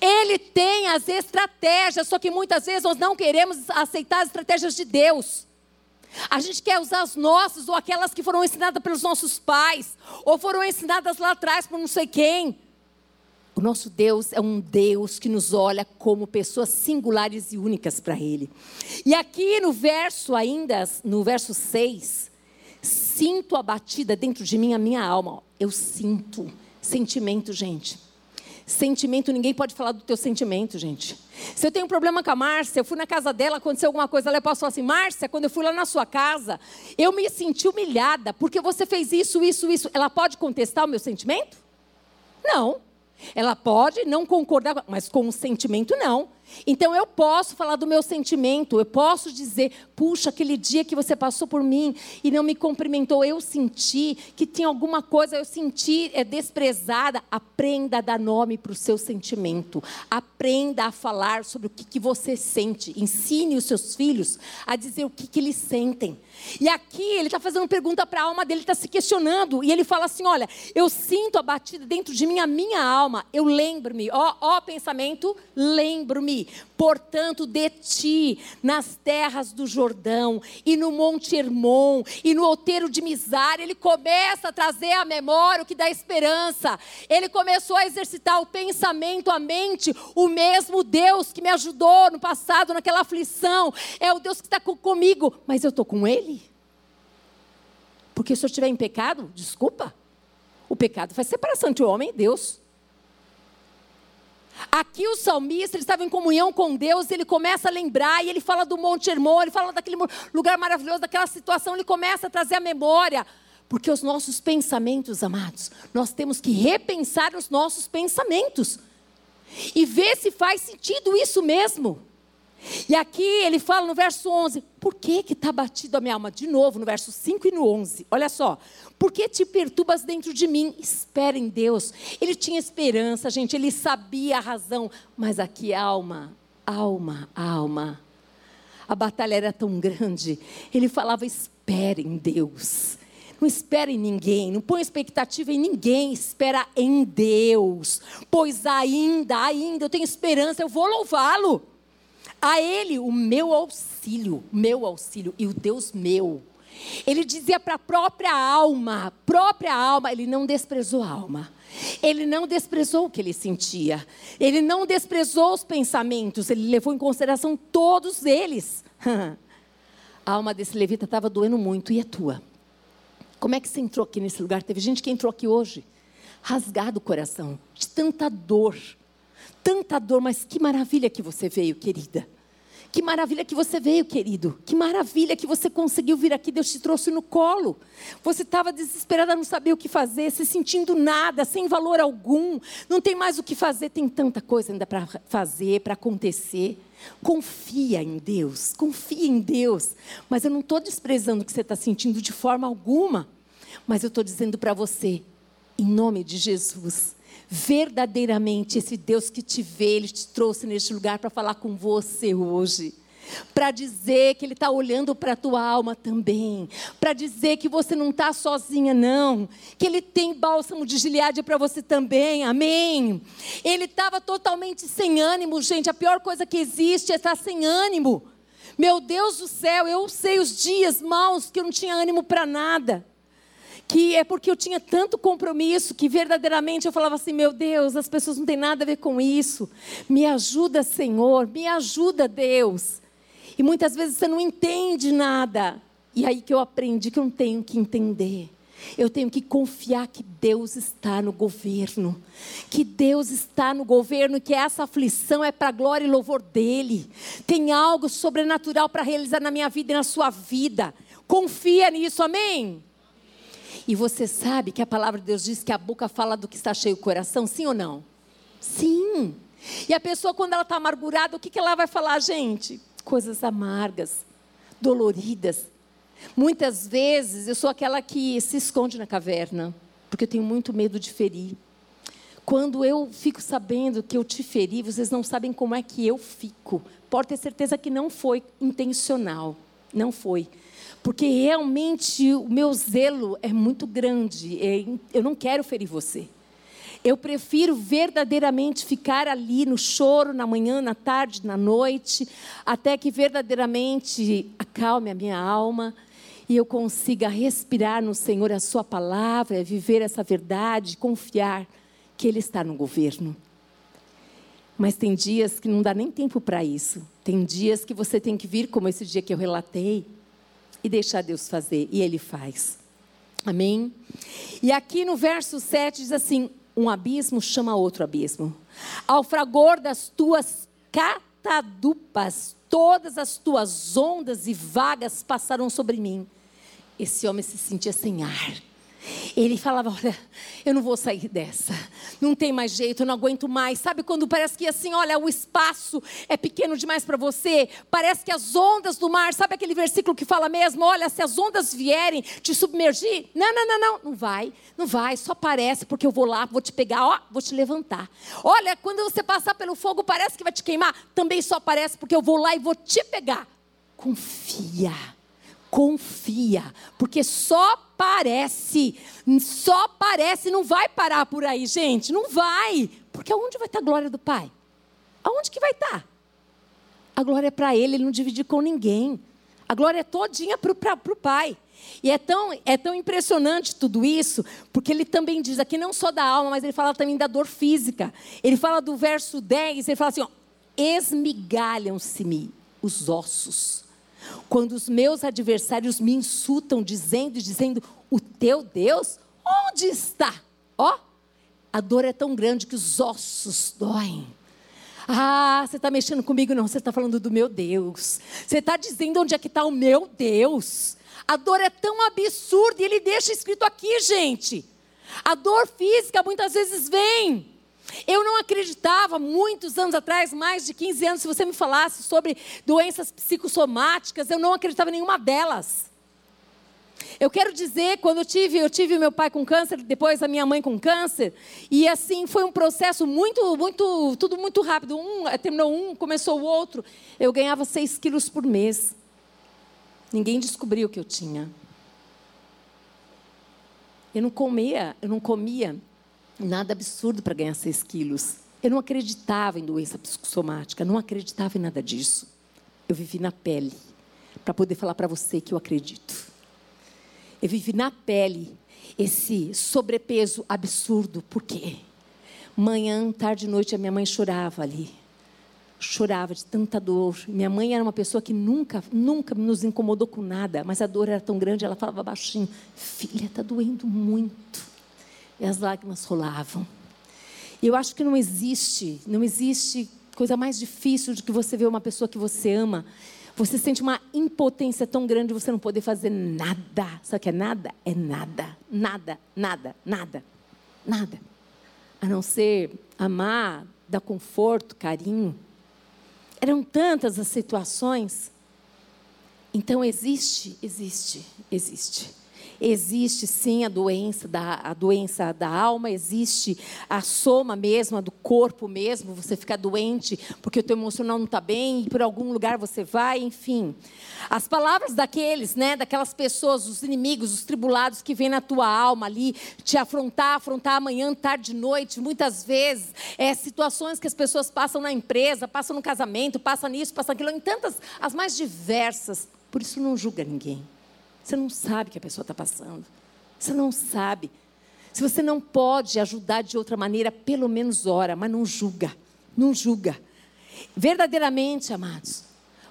Ele tem as estratégias, só que muitas vezes nós não queremos aceitar as estratégias de Deus. A gente quer usar as nossas ou aquelas que foram ensinadas pelos nossos pais, ou foram ensinadas lá atrás por não sei quem. O nosso Deus é um Deus que nos olha como pessoas singulares e únicas para Ele. E aqui no verso, ainda, no verso 6, sinto abatida dentro de mim a minha alma. Eu sinto. Sentimento, gente. Sentimento, ninguém pode falar do teu sentimento, gente. Se eu tenho um problema com a Márcia, eu fui na casa dela, aconteceu alguma coisa, ela falar assim, Márcia, quando eu fui lá na sua casa, eu me senti humilhada, porque você fez isso, isso, isso. Ela pode contestar o meu sentimento? Não. Ela pode não concordar, mas com o sentimento não. Então eu posso falar do meu sentimento, eu posso dizer, puxa, aquele dia que você passou por mim e não me cumprimentou, eu senti que tinha alguma coisa, eu senti é, desprezada. Aprenda a dar nome para o seu sentimento. Aprenda a falar sobre o que, que você sente. Ensine os seus filhos a dizer o que, que eles sentem. E aqui ele está fazendo pergunta para a alma dele, está se questionando. E ele fala assim: Olha, eu sinto a batida dentro de mim, a minha alma. Eu lembro-me, ó, ó pensamento, lembro-me portanto, de ti, nas terras do Jordão, e no Monte Hermon, e no outeiro de Mizar, ele começa a trazer à memória o que dá esperança. Ele começou a exercitar o pensamento, a mente, o mesmo Deus que me ajudou no passado, naquela aflição, é o Deus que está comigo, mas eu estou com Ele. Porque se eu estiver em pecado, desculpa, o pecado faz separação entre o homem e Deus. Aqui o salmista ele estava em comunhão com Deus, ele começa a lembrar e ele fala do Monte Hermon, ele fala daquele lugar maravilhoso, daquela situação, ele começa a trazer a memória. Porque os nossos pensamentos, amados, nós temos que repensar os nossos pensamentos e ver se faz sentido isso mesmo. E aqui ele fala no verso 11: Por que que está batido a minha alma? De novo, no verso 5 e no 11. Olha só. Por que te perturbas dentro de mim? Espera em Deus. Ele tinha esperança, gente. Ele sabia a razão. Mas aqui, alma, alma, alma. a batalha era tão grande. Ele falava: espere em Deus. Não espere em ninguém, não põe expectativa em ninguém, espera em Deus. Pois ainda, ainda eu tenho esperança, eu vou louvá-lo. A Ele o meu auxílio, meu auxílio e o Deus meu. Ele dizia para a própria alma, própria alma, ele não desprezou a alma. Ele não desprezou o que ele sentia. Ele não desprezou os pensamentos. Ele levou em consideração todos eles. a alma desse levita estava doendo muito. E a tua? Como é que você entrou aqui nesse lugar? Teve gente que entrou aqui hoje, rasgado o coração, de tanta dor. Tanta dor, mas que maravilha que você veio, querida. Que maravilha que você veio, querido. Que maravilha que você conseguiu vir aqui. Deus te trouxe no colo. Você estava desesperada, não sabia o que fazer, se sentindo nada, sem valor algum. Não tem mais o que fazer, tem tanta coisa ainda para fazer, para acontecer. Confia em Deus, confia em Deus. Mas eu não estou desprezando o que você está sentindo de forma alguma. Mas eu estou dizendo para você, em nome de Jesus, verdadeiramente esse Deus que te vê, Ele te trouxe neste lugar para falar com você hoje. Para dizer que Ele está olhando para a tua alma também. Para dizer que você não está sozinha, não. Que Ele tem bálsamo de Gileade para você também. Amém. Ele estava totalmente sem ânimo, gente. A pior coisa que existe é estar sem ânimo. Meu Deus do céu, eu sei os dias maus que eu não tinha ânimo para nada que é porque eu tinha tanto compromisso que verdadeiramente eu falava assim: meu Deus, as pessoas não têm nada a ver com isso. Me ajuda, Senhor, me ajuda, Deus. E muitas vezes você não entende nada. E aí que eu aprendi que eu não tenho que entender. Eu tenho que confiar que Deus está no governo, que Deus está no governo, que essa aflição é para glória e louvor dele. Tem algo sobrenatural para realizar na minha vida e na sua vida. Confia nisso, amém? E você sabe que a palavra de Deus diz que a boca fala do que está cheio o coração, sim ou não? Sim. E a pessoa, quando ela está amargurada, o que, que ela vai falar, gente? Coisas amargas, doloridas. Muitas vezes eu sou aquela que se esconde na caverna, porque eu tenho muito medo de ferir. Quando eu fico sabendo que eu te feri, vocês não sabem como é que eu fico. Pode ter certeza que não foi intencional. Não foi porque realmente o meu zelo é muito grande. É, eu não quero ferir você. Eu prefiro verdadeiramente ficar ali no choro, na manhã, na tarde, na noite, até que verdadeiramente acalme a minha alma e eu consiga respirar no Senhor a Sua palavra, viver essa verdade, confiar que Ele está no governo. Mas tem dias que não dá nem tempo para isso. Tem dias que você tem que vir, como esse dia que eu relatei, e deixar Deus fazer, e Ele faz. Amém? E aqui no verso 7 diz assim: um abismo chama outro abismo. Ao fragor das tuas catadupas, todas as tuas ondas e vagas passaram sobre mim. Esse homem se sentia sem ar. Ele falava: Olha, eu não vou sair dessa. Não tem mais jeito, eu não aguento mais. Sabe quando parece que assim, olha, o espaço é pequeno demais para você? Parece que as ondas do mar, sabe aquele versículo que fala mesmo? Olha, se as ondas vierem te submergir, não, não, não, não, não vai, não vai, só parece, porque eu vou lá, vou te pegar, ó, vou te levantar. Olha, quando você passar pelo fogo, parece que vai te queimar, também só parece, porque eu vou lá e vou te pegar. Confia confia, porque só parece, só parece, não vai parar por aí, gente, não vai, porque aonde vai estar a glória do Pai? Aonde que vai estar? A glória é para Ele, Ele não divide com ninguém. A glória é todinha para o Pai. E é tão, é tão impressionante tudo isso, porque ele também diz aqui não só da alma, mas ele fala também da dor física. Ele fala do verso 10, ele fala assim: esmigalham-se-me os ossos quando os meus adversários me insultam, dizendo, dizendo, o teu Deus, onde está? Ó, a dor é tão grande que os ossos doem. Ah, você está mexendo comigo? Não, você está falando do meu Deus. Você está dizendo onde é que está o meu Deus. A dor é tão absurda e ele deixa escrito aqui, gente. A dor física muitas vezes vem. Eu não acreditava, muitos anos atrás, mais de 15 anos, se você me falasse sobre doenças psicossomáticas, eu não acreditava em nenhuma delas. Eu quero dizer, quando eu tive, eu tive meu pai com câncer, depois a minha mãe com câncer, e assim foi um processo muito, muito, tudo muito rápido. Um terminou um, começou o outro. Eu ganhava 6 quilos por mês. Ninguém descobriu o que eu tinha. Eu não comia, eu não comia nada absurdo para ganhar 6 quilos. Eu não acreditava em doença psicossomática, não acreditava em nada disso. Eu vivi na pele para poder falar para você que eu acredito. Eu vivi na pele esse sobrepeso absurdo. Por quê? Manhã, tarde e noite, a minha mãe chorava ali. Chorava de tanta dor. Minha mãe era uma pessoa que nunca, nunca nos incomodou com nada, mas a dor era tão grande, ela falava baixinho: Filha, está doendo muito. E as lágrimas rolavam. E eu acho que não existe, não existe coisa mais difícil do que você ver uma pessoa que você ama você sente uma impotência tão grande de você não poder fazer nada. Sabe o que é nada? É nada. Nada, nada, nada. Nada. A não ser amar, dar conforto, carinho. Eram tantas as situações. Então existe, existe, existe. Existe sim a doença da, a doença da alma, existe a soma mesmo, a do corpo mesmo, você fica doente porque o teu emocional não está bem e por algum lugar você vai, enfim. As palavras daqueles, né, daquelas pessoas, os inimigos, os tribulados que vêm na tua alma ali, te afrontar, afrontar amanhã, tarde, noite, muitas vezes, é, situações que as pessoas passam na empresa, passam no casamento, passam nisso, passam aquilo, em tantas, as mais diversas. Por isso não julga ninguém. Você não sabe o que a pessoa está passando. Você não sabe. Se você não pode ajudar de outra maneira, pelo menos ora, mas não julga. Não julga. Verdadeiramente, amados,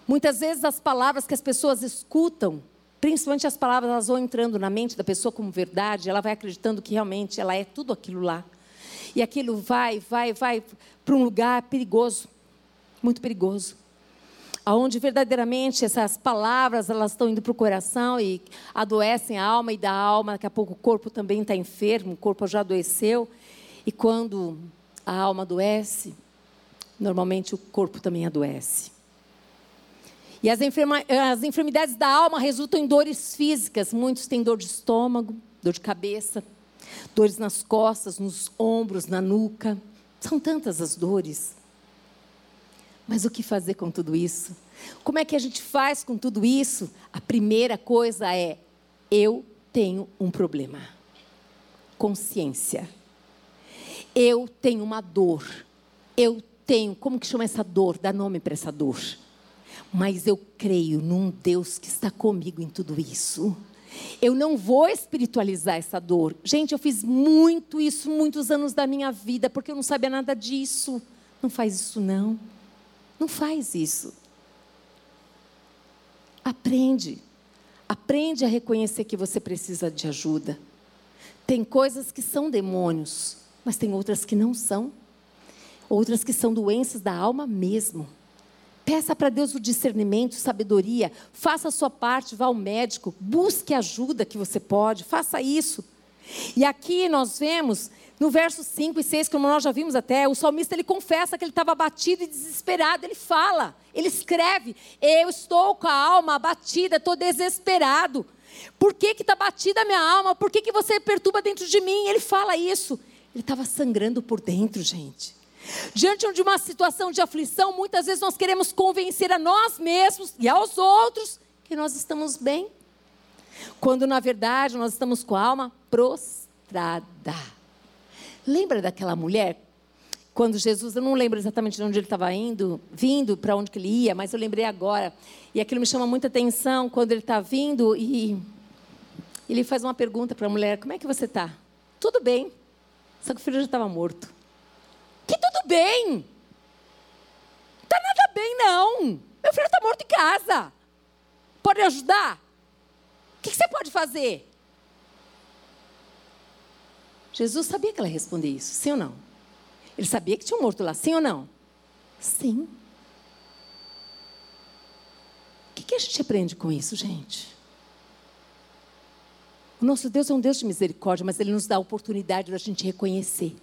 muitas vezes as palavras que as pessoas escutam, principalmente as palavras, elas vão entrando na mente da pessoa como verdade, ela vai acreditando que realmente ela é tudo aquilo lá. E aquilo vai, vai, vai para um lugar perigoso, muito perigoso aonde verdadeiramente essas palavras elas estão indo para o coração e adoecem a alma e da alma, daqui a pouco o corpo também está enfermo, o corpo já adoeceu. E quando a alma adoece, normalmente o corpo também adoece. E as, as enfermidades da alma resultam em dores físicas. Muitos têm dor de estômago, dor de cabeça, dores nas costas, nos ombros, na nuca. São tantas as dores. Mas o que fazer com tudo isso? Como é que a gente faz com tudo isso? A primeira coisa é: eu tenho um problema. Consciência. Eu tenho uma dor. Eu tenho, como que chama essa dor? Dá nome para essa dor. Mas eu creio num Deus que está comigo em tudo isso. Eu não vou espiritualizar essa dor. Gente, eu fiz muito isso muitos anos da minha vida porque eu não sabia nada disso. Não faz isso não. Não faz isso. Aprende. Aprende a reconhecer que você precisa de ajuda. Tem coisas que são demônios, mas tem outras que não são. Outras que são doenças da alma mesmo. Peça para Deus o discernimento, sabedoria. Faça a sua parte, vá ao médico, busque ajuda que você pode, faça isso. E aqui nós vemos no verso 5 e 6, como nós já vimos até, o salmista ele confessa que ele estava abatido e desesperado. Ele fala, ele escreve: Eu estou com a alma abatida, estou desesperado. Por que está batida a minha alma? Por que, que você perturba dentro de mim? Ele fala isso. Ele estava sangrando por dentro, gente. Diante de uma situação de aflição, muitas vezes nós queremos convencer a nós mesmos e aos outros que nós estamos bem, quando na verdade nós estamos com a alma prostrada. Lembra daquela mulher? Quando Jesus, eu não lembro exatamente de onde ele estava indo, vindo, para onde que ele ia, mas eu lembrei agora. E aquilo me chama muita atenção quando ele está vindo e ele faz uma pergunta para a mulher: Como é que você está? Tudo bem. Só que o filho já estava morto. Que tudo bem? Está nada bem, não. Meu filho está morto em casa. Pode ajudar? O que, que você pode fazer? Jesus sabia que ela ia responder isso, sim ou não? Ele sabia que tinha um morto lá, sim ou não? Sim. O que, que a gente aprende com isso, gente? O nosso Deus é um Deus de misericórdia, mas Ele nos dá a oportunidade da gente reconhecer.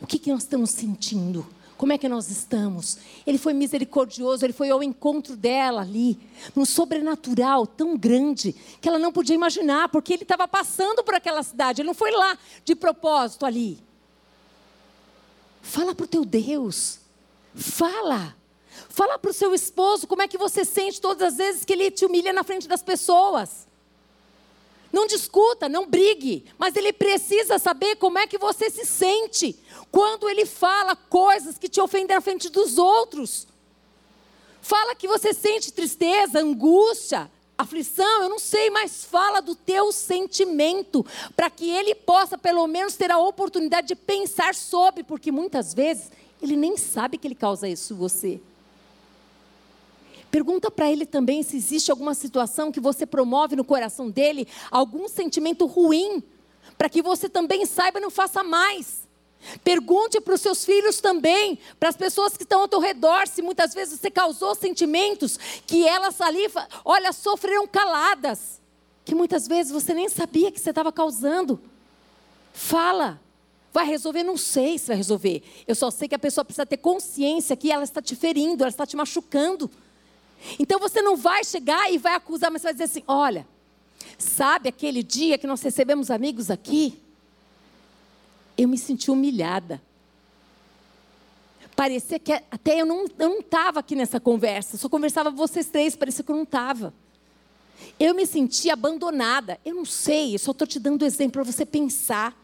O que, que nós estamos sentindo? Como é que nós estamos? Ele foi misericordioso, ele foi ao encontro dela ali, num sobrenatural tão grande que ela não podia imaginar, porque ele estava passando por aquela cidade, ele não foi lá de propósito ali. Fala para o teu Deus, fala. Fala para o seu esposo como é que você sente todas as vezes que ele te humilha na frente das pessoas. Não discuta, não brigue, mas ele precisa saber como é que você se sente quando ele fala coisas que te ofendem na frente dos outros. Fala que você sente tristeza, angústia, aflição, eu não sei, mas fala do teu sentimento, para que ele possa pelo menos ter a oportunidade de pensar sobre, porque muitas vezes ele nem sabe que ele causa isso em você. Pergunta para ele também se existe alguma situação que você promove no coração dele, algum sentimento ruim, para que você também saiba e não faça mais. Pergunte para os seus filhos também, para as pessoas que estão ao teu redor, se muitas vezes você causou sentimentos que elas ali, olha, sofreram caladas, que muitas vezes você nem sabia que você estava causando. Fala. Vai resolver? Não sei se vai resolver. Eu só sei que a pessoa precisa ter consciência que ela está te ferindo, ela está te machucando. Então você não vai chegar e vai acusar, mas você vai dizer assim: olha, sabe aquele dia que nós recebemos amigos aqui? Eu me senti humilhada. Parecia que até eu não estava aqui nessa conversa, só conversava vocês três, parecia que eu não estava. Eu me senti abandonada. Eu não sei, eu só estou te dando exemplo para você pensar.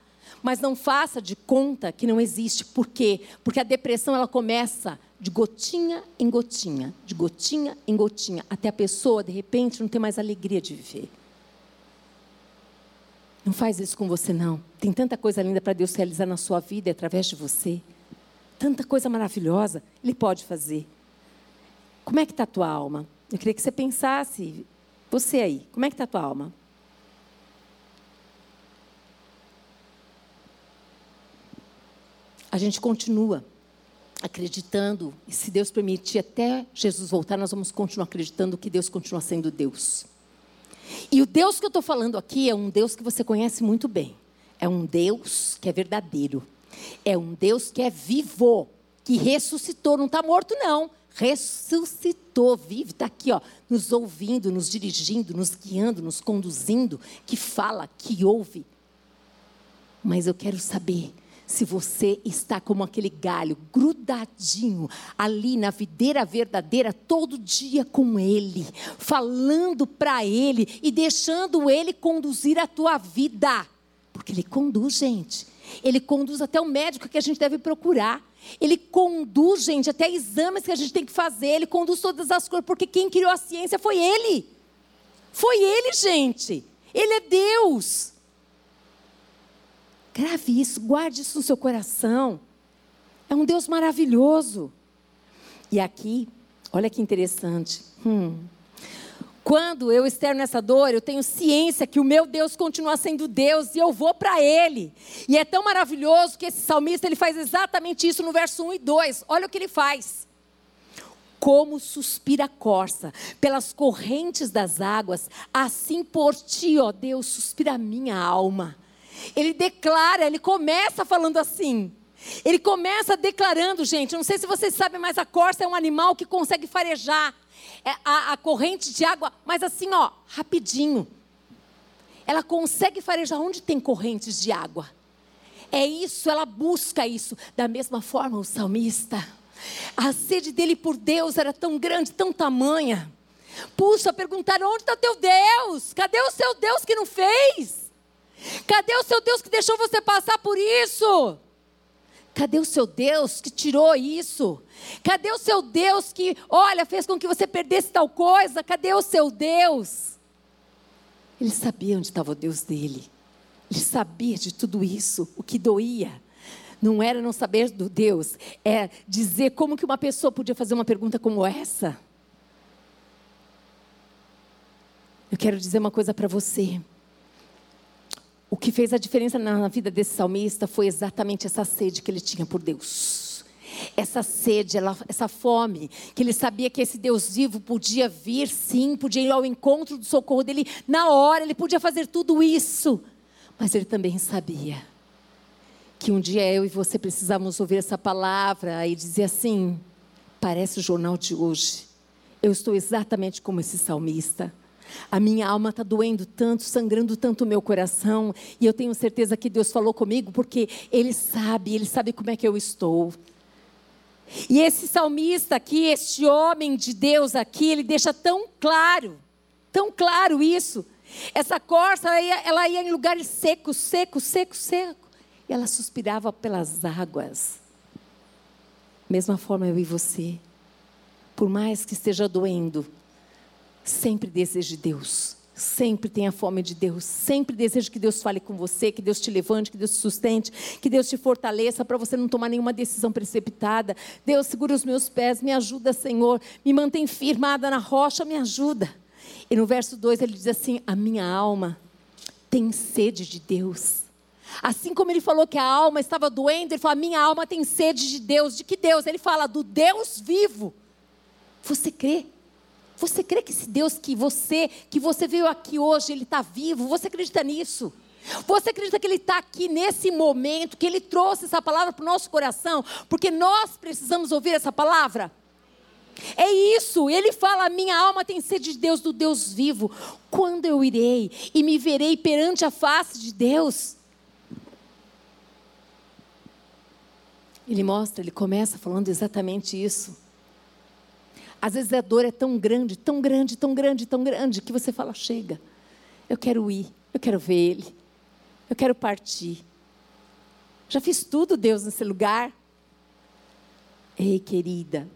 Mas não faça de conta que não existe. Por quê? Porque a depressão ela começa de gotinha em gotinha, de gotinha em gotinha, até a pessoa, de repente, não ter mais alegria de viver. Não faz isso com você, não. Tem tanta coisa linda para Deus realizar na sua vida e através de você. Tanta coisa maravilhosa Ele pode fazer. Como é que está a tua alma? Eu queria que você pensasse, você aí, como é que está a tua alma? A gente continua acreditando, e se Deus permitir até Jesus voltar, nós vamos continuar acreditando que Deus continua sendo Deus. E o Deus que eu estou falando aqui é um Deus que você conhece muito bem. É um Deus que é verdadeiro. É um Deus que é vivo, que ressuscitou, não está morto, não. Ressuscitou, vive, está aqui, ó, nos ouvindo, nos dirigindo, nos guiando, nos conduzindo, que fala, que ouve. Mas eu quero saber se você está como aquele galho, grudadinho ali na videira verdadeira, todo dia com Ele, falando para Ele e deixando Ele conduzir a tua vida. Porque Ele conduz, gente. Ele conduz até o médico que a gente deve procurar. Ele conduz, gente, até exames que a gente tem que fazer. Ele conduz todas as coisas, porque quem criou a ciência foi Ele. Foi Ele, gente. Ele é Deus. Grave isso, guarde isso no seu coração. É um Deus maravilhoso. E aqui, olha que interessante. Hum. Quando eu externo nessa dor, eu tenho ciência que o meu Deus continua sendo Deus e eu vou para Ele. E é tão maravilhoso que esse salmista ele faz exatamente isso no verso 1 e 2. Olha o que ele faz. Como suspira a corça pelas correntes das águas, assim por ti, ó Deus, suspira a minha alma. Ele declara, ele começa falando assim. Ele começa declarando, gente, não sei se vocês sabem, mas a corça é um animal que consegue farejar é a, a corrente de água, mas assim, ó, rapidinho. Ela consegue farejar onde tem correntes de água. É isso, ela busca isso. Da mesma forma, o salmista. A sede dele por Deus era tão grande, tão tamanha. Puxa, perguntaram: onde está teu Deus? Cadê o seu Deus que não fez? Cadê o seu Deus que deixou você passar por isso? Cadê o seu Deus que tirou isso? Cadê o seu Deus que, olha, fez com que você perdesse tal coisa? Cadê o seu Deus? Ele sabia onde estava o Deus dele. Ele sabia de tudo isso, o que doía. Não era não saber do Deus, é dizer como que uma pessoa podia fazer uma pergunta como essa. Eu quero dizer uma coisa para você. O que fez a diferença na vida desse salmista foi exatamente essa sede que ele tinha por Deus. Essa sede, essa fome, que ele sabia que esse Deus vivo podia vir, sim, podia ir ao encontro do socorro dele na hora, ele podia fazer tudo isso. Mas ele também sabia que um dia eu e você precisávamos ouvir essa palavra e dizer assim: parece o jornal de hoje. Eu estou exatamente como esse salmista. A minha alma está doendo tanto, sangrando tanto o meu coração, e eu tenho certeza que Deus falou comigo, porque Ele sabe, Ele sabe como é que eu estou. E esse salmista aqui, este homem de Deus aqui, ele deixa tão claro, tão claro isso. Essa corça, ela ia, ela ia em lugares secos, seco, seco, seco. E ela suspirava pelas águas. Mesma forma eu e você. Por mais que esteja doendo, sempre deseje Deus. Sempre tenha fome de Deus. Sempre deseje que Deus fale com você, que Deus te levante, que Deus te sustente, que Deus te fortaleça para você não tomar nenhuma decisão precipitada. Deus, segura os meus pés, me ajuda, Senhor. Me mantém firmada na rocha, me ajuda. E no verso 2 ele diz assim: A minha alma tem sede de Deus. Assim como ele falou que a alma estava doendo, ele fala: Minha alma tem sede de Deus. De que Deus? Ele fala do Deus vivo. Você crê? Você crê que esse Deus que você, que você veio aqui hoje, ele está vivo? Você acredita nisso? Você acredita que Ele está aqui nesse momento, que Ele trouxe essa palavra para o nosso coração, porque nós precisamos ouvir essa palavra? É isso, ele fala: minha alma tem sede de Deus, do Deus vivo. Quando eu irei e me verei perante a face de Deus? Ele mostra, ele começa falando exatamente isso. Às vezes a dor é tão grande, tão grande, tão grande, tão grande, que você fala: chega, eu quero ir, eu quero ver Ele, eu quero partir. Já fiz tudo, Deus, nesse lugar. Ei, querida,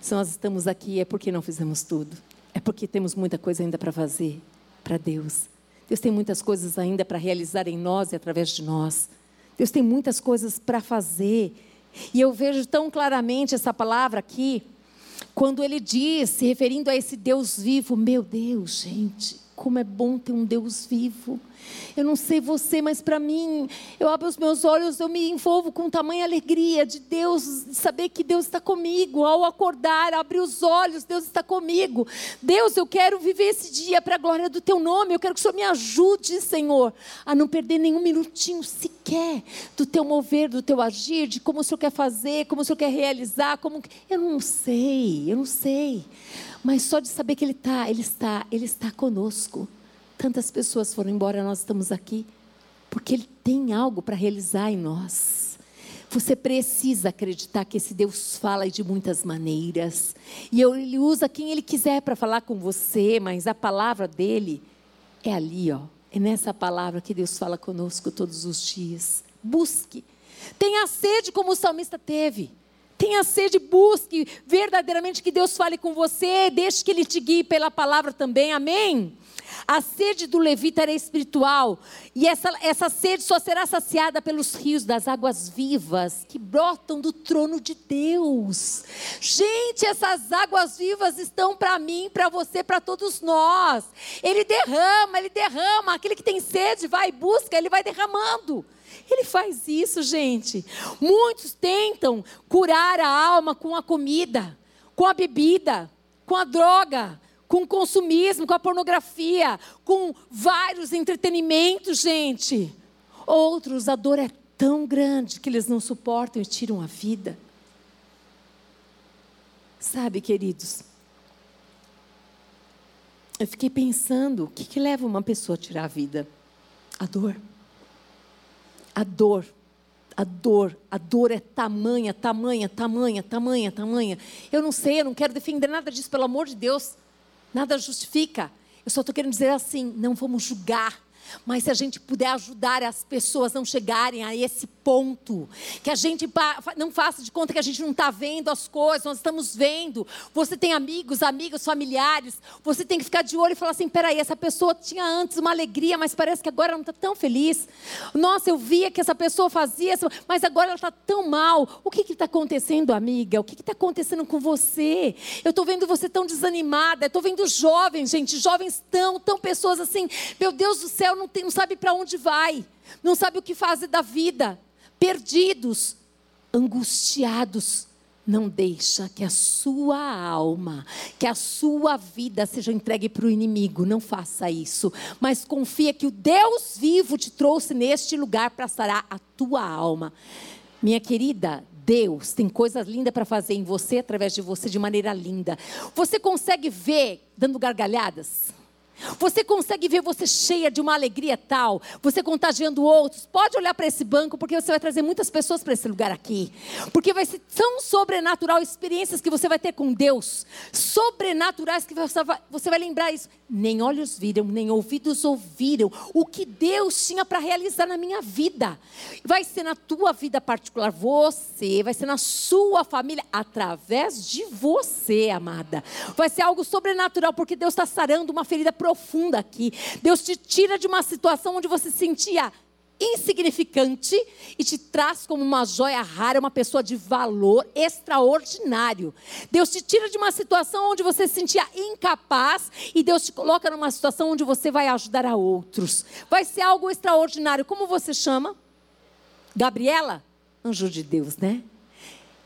se nós estamos aqui é porque não fizemos tudo, é porque temos muita coisa ainda para fazer para Deus. Deus tem muitas coisas ainda para realizar em nós e através de nós. Deus tem muitas coisas para fazer. E eu vejo tão claramente essa palavra aqui, quando ele diz, se referindo a esse Deus vivo, meu Deus, gente, como é bom ter um Deus vivo. Eu não sei você, mas para mim, eu abro os meus olhos, eu me envolvo com tamanha alegria de Deus, de saber que Deus está comigo. Ao acordar, abrir os olhos, Deus está comigo. Deus, eu quero viver esse dia para a glória do teu nome. Eu quero que o Senhor me ajude, Senhor, a não perder nenhum minutinho sequer do teu mover, do teu agir, de como o Senhor quer fazer, como o Senhor quer realizar, como eu não sei, eu não sei. Mas só de saber que Ele está, Ele está, Ele está conosco. Tantas pessoas foram embora, nós estamos aqui, porque Ele tem algo para realizar em nós. Você precisa acreditar que esse Deus fala de muitas maneiras. E Ele usa quem Ele quiser para falar com você, mas a palavra dele é ali, ó. É nessa palavra que Deus fala conosco todos os dias. Busque. Tenha sede como o salmista teve. Tenha sede, busque verdadeiramente que Deus fale com você, deixe que Ele te guie pela palavra também, amém? A sede do levita era espiritual, e essa, essa sede só será saciada pelos rios das águas vivas que brotam do trono de Deus. Gente, essas águas vivas estão para mim, para você, para todos nós. Ele derrama, ele derrama. Aquele que tem sede vai e busca, ele vai derramando. Ele faz isso, gente. Muitos tentam curar a alma com a comida, com a bebida, com a droga, com o consumismo, com a pornografia, com vários entretenimentos, gente. Outros, a dor é tão grande que eles não suportam e tiram a vida. Sabe, queridos, eu fiquei pensando, o que, que leva uma pessoa a tirar a vida? A dor. A dor a dor, a dor é tamanha, tamanha, tamanha, tamanha, tamanha. Eu não sei, eu não quero defender nada disso, pelo amor de Deus. Nada justifica. Eu só estou querendo dizer assim: não vamos julgar mas se a gente puder ajudar as pessoas não chegarem a esse ponto, que a gente não faça de conta que a gente não está vendo as coisas, nós estamos vendo. Você tem amigos, amigos, familiares, você tem que ficar de olho e falar assim: peraí, essa pessoa tinha antes uma alegria, mas parece que agora não está tão feliz. Nossa, eu via que essa pessoa fazia, mas agora ela está tão mal. O que está acontecendo, amiga? O que está acontecendo com você? Eu estou vendo você tão desanimada, estou vendo jovens, gente, jovens tão, tão pessoas assim, meu Deus do céu, não, tem, não sabe para onde vai, não sabe o que fazer da vida, perdidos, angustiados, Não deixa que a sua alma, que a sua vida seja entregue para o inimigo. Não faça isso. Mas confia que o Deus vivo te trouxe neste lugar para sarar a tua alma. Minha querida, Deus tem coisas lindas para fazer em você, através de você, de maneira linda. Você consegue ver dando gargalhadas? Você consegue ver você cheia de uma alegria tal, você contagiando outros. Pode olhar para esse banco, porque você vai trazer muitas pessoas para esse lugar aqui. Porque vai ser tão sobrenatural experiências que você vai ter com Deus, sobrenaturais que você vai, você vai lembrar isso. Nem olhos viram, nem ouvidos ouviram o que Deus tinha para realizar na minha vida. Vai ser na tua vida particular, você, vai ser na sua família, através de você, amada. Vai ser algo sobrenatural, porque Deus está sarando uma ferida profunda profunda aqui. Deus te tira de uma situação onde você se sentia insignificante e te traz como uma joia rara, uma pessoa de valor extraordinário. Deus te tira de uma situação onde você se sentia incapaz e Deus te coloca numa situação onde você vai ajudar a outros. Vai ser algo extraordinário. Como você chama? Gabriela? Anjo de Deus, né?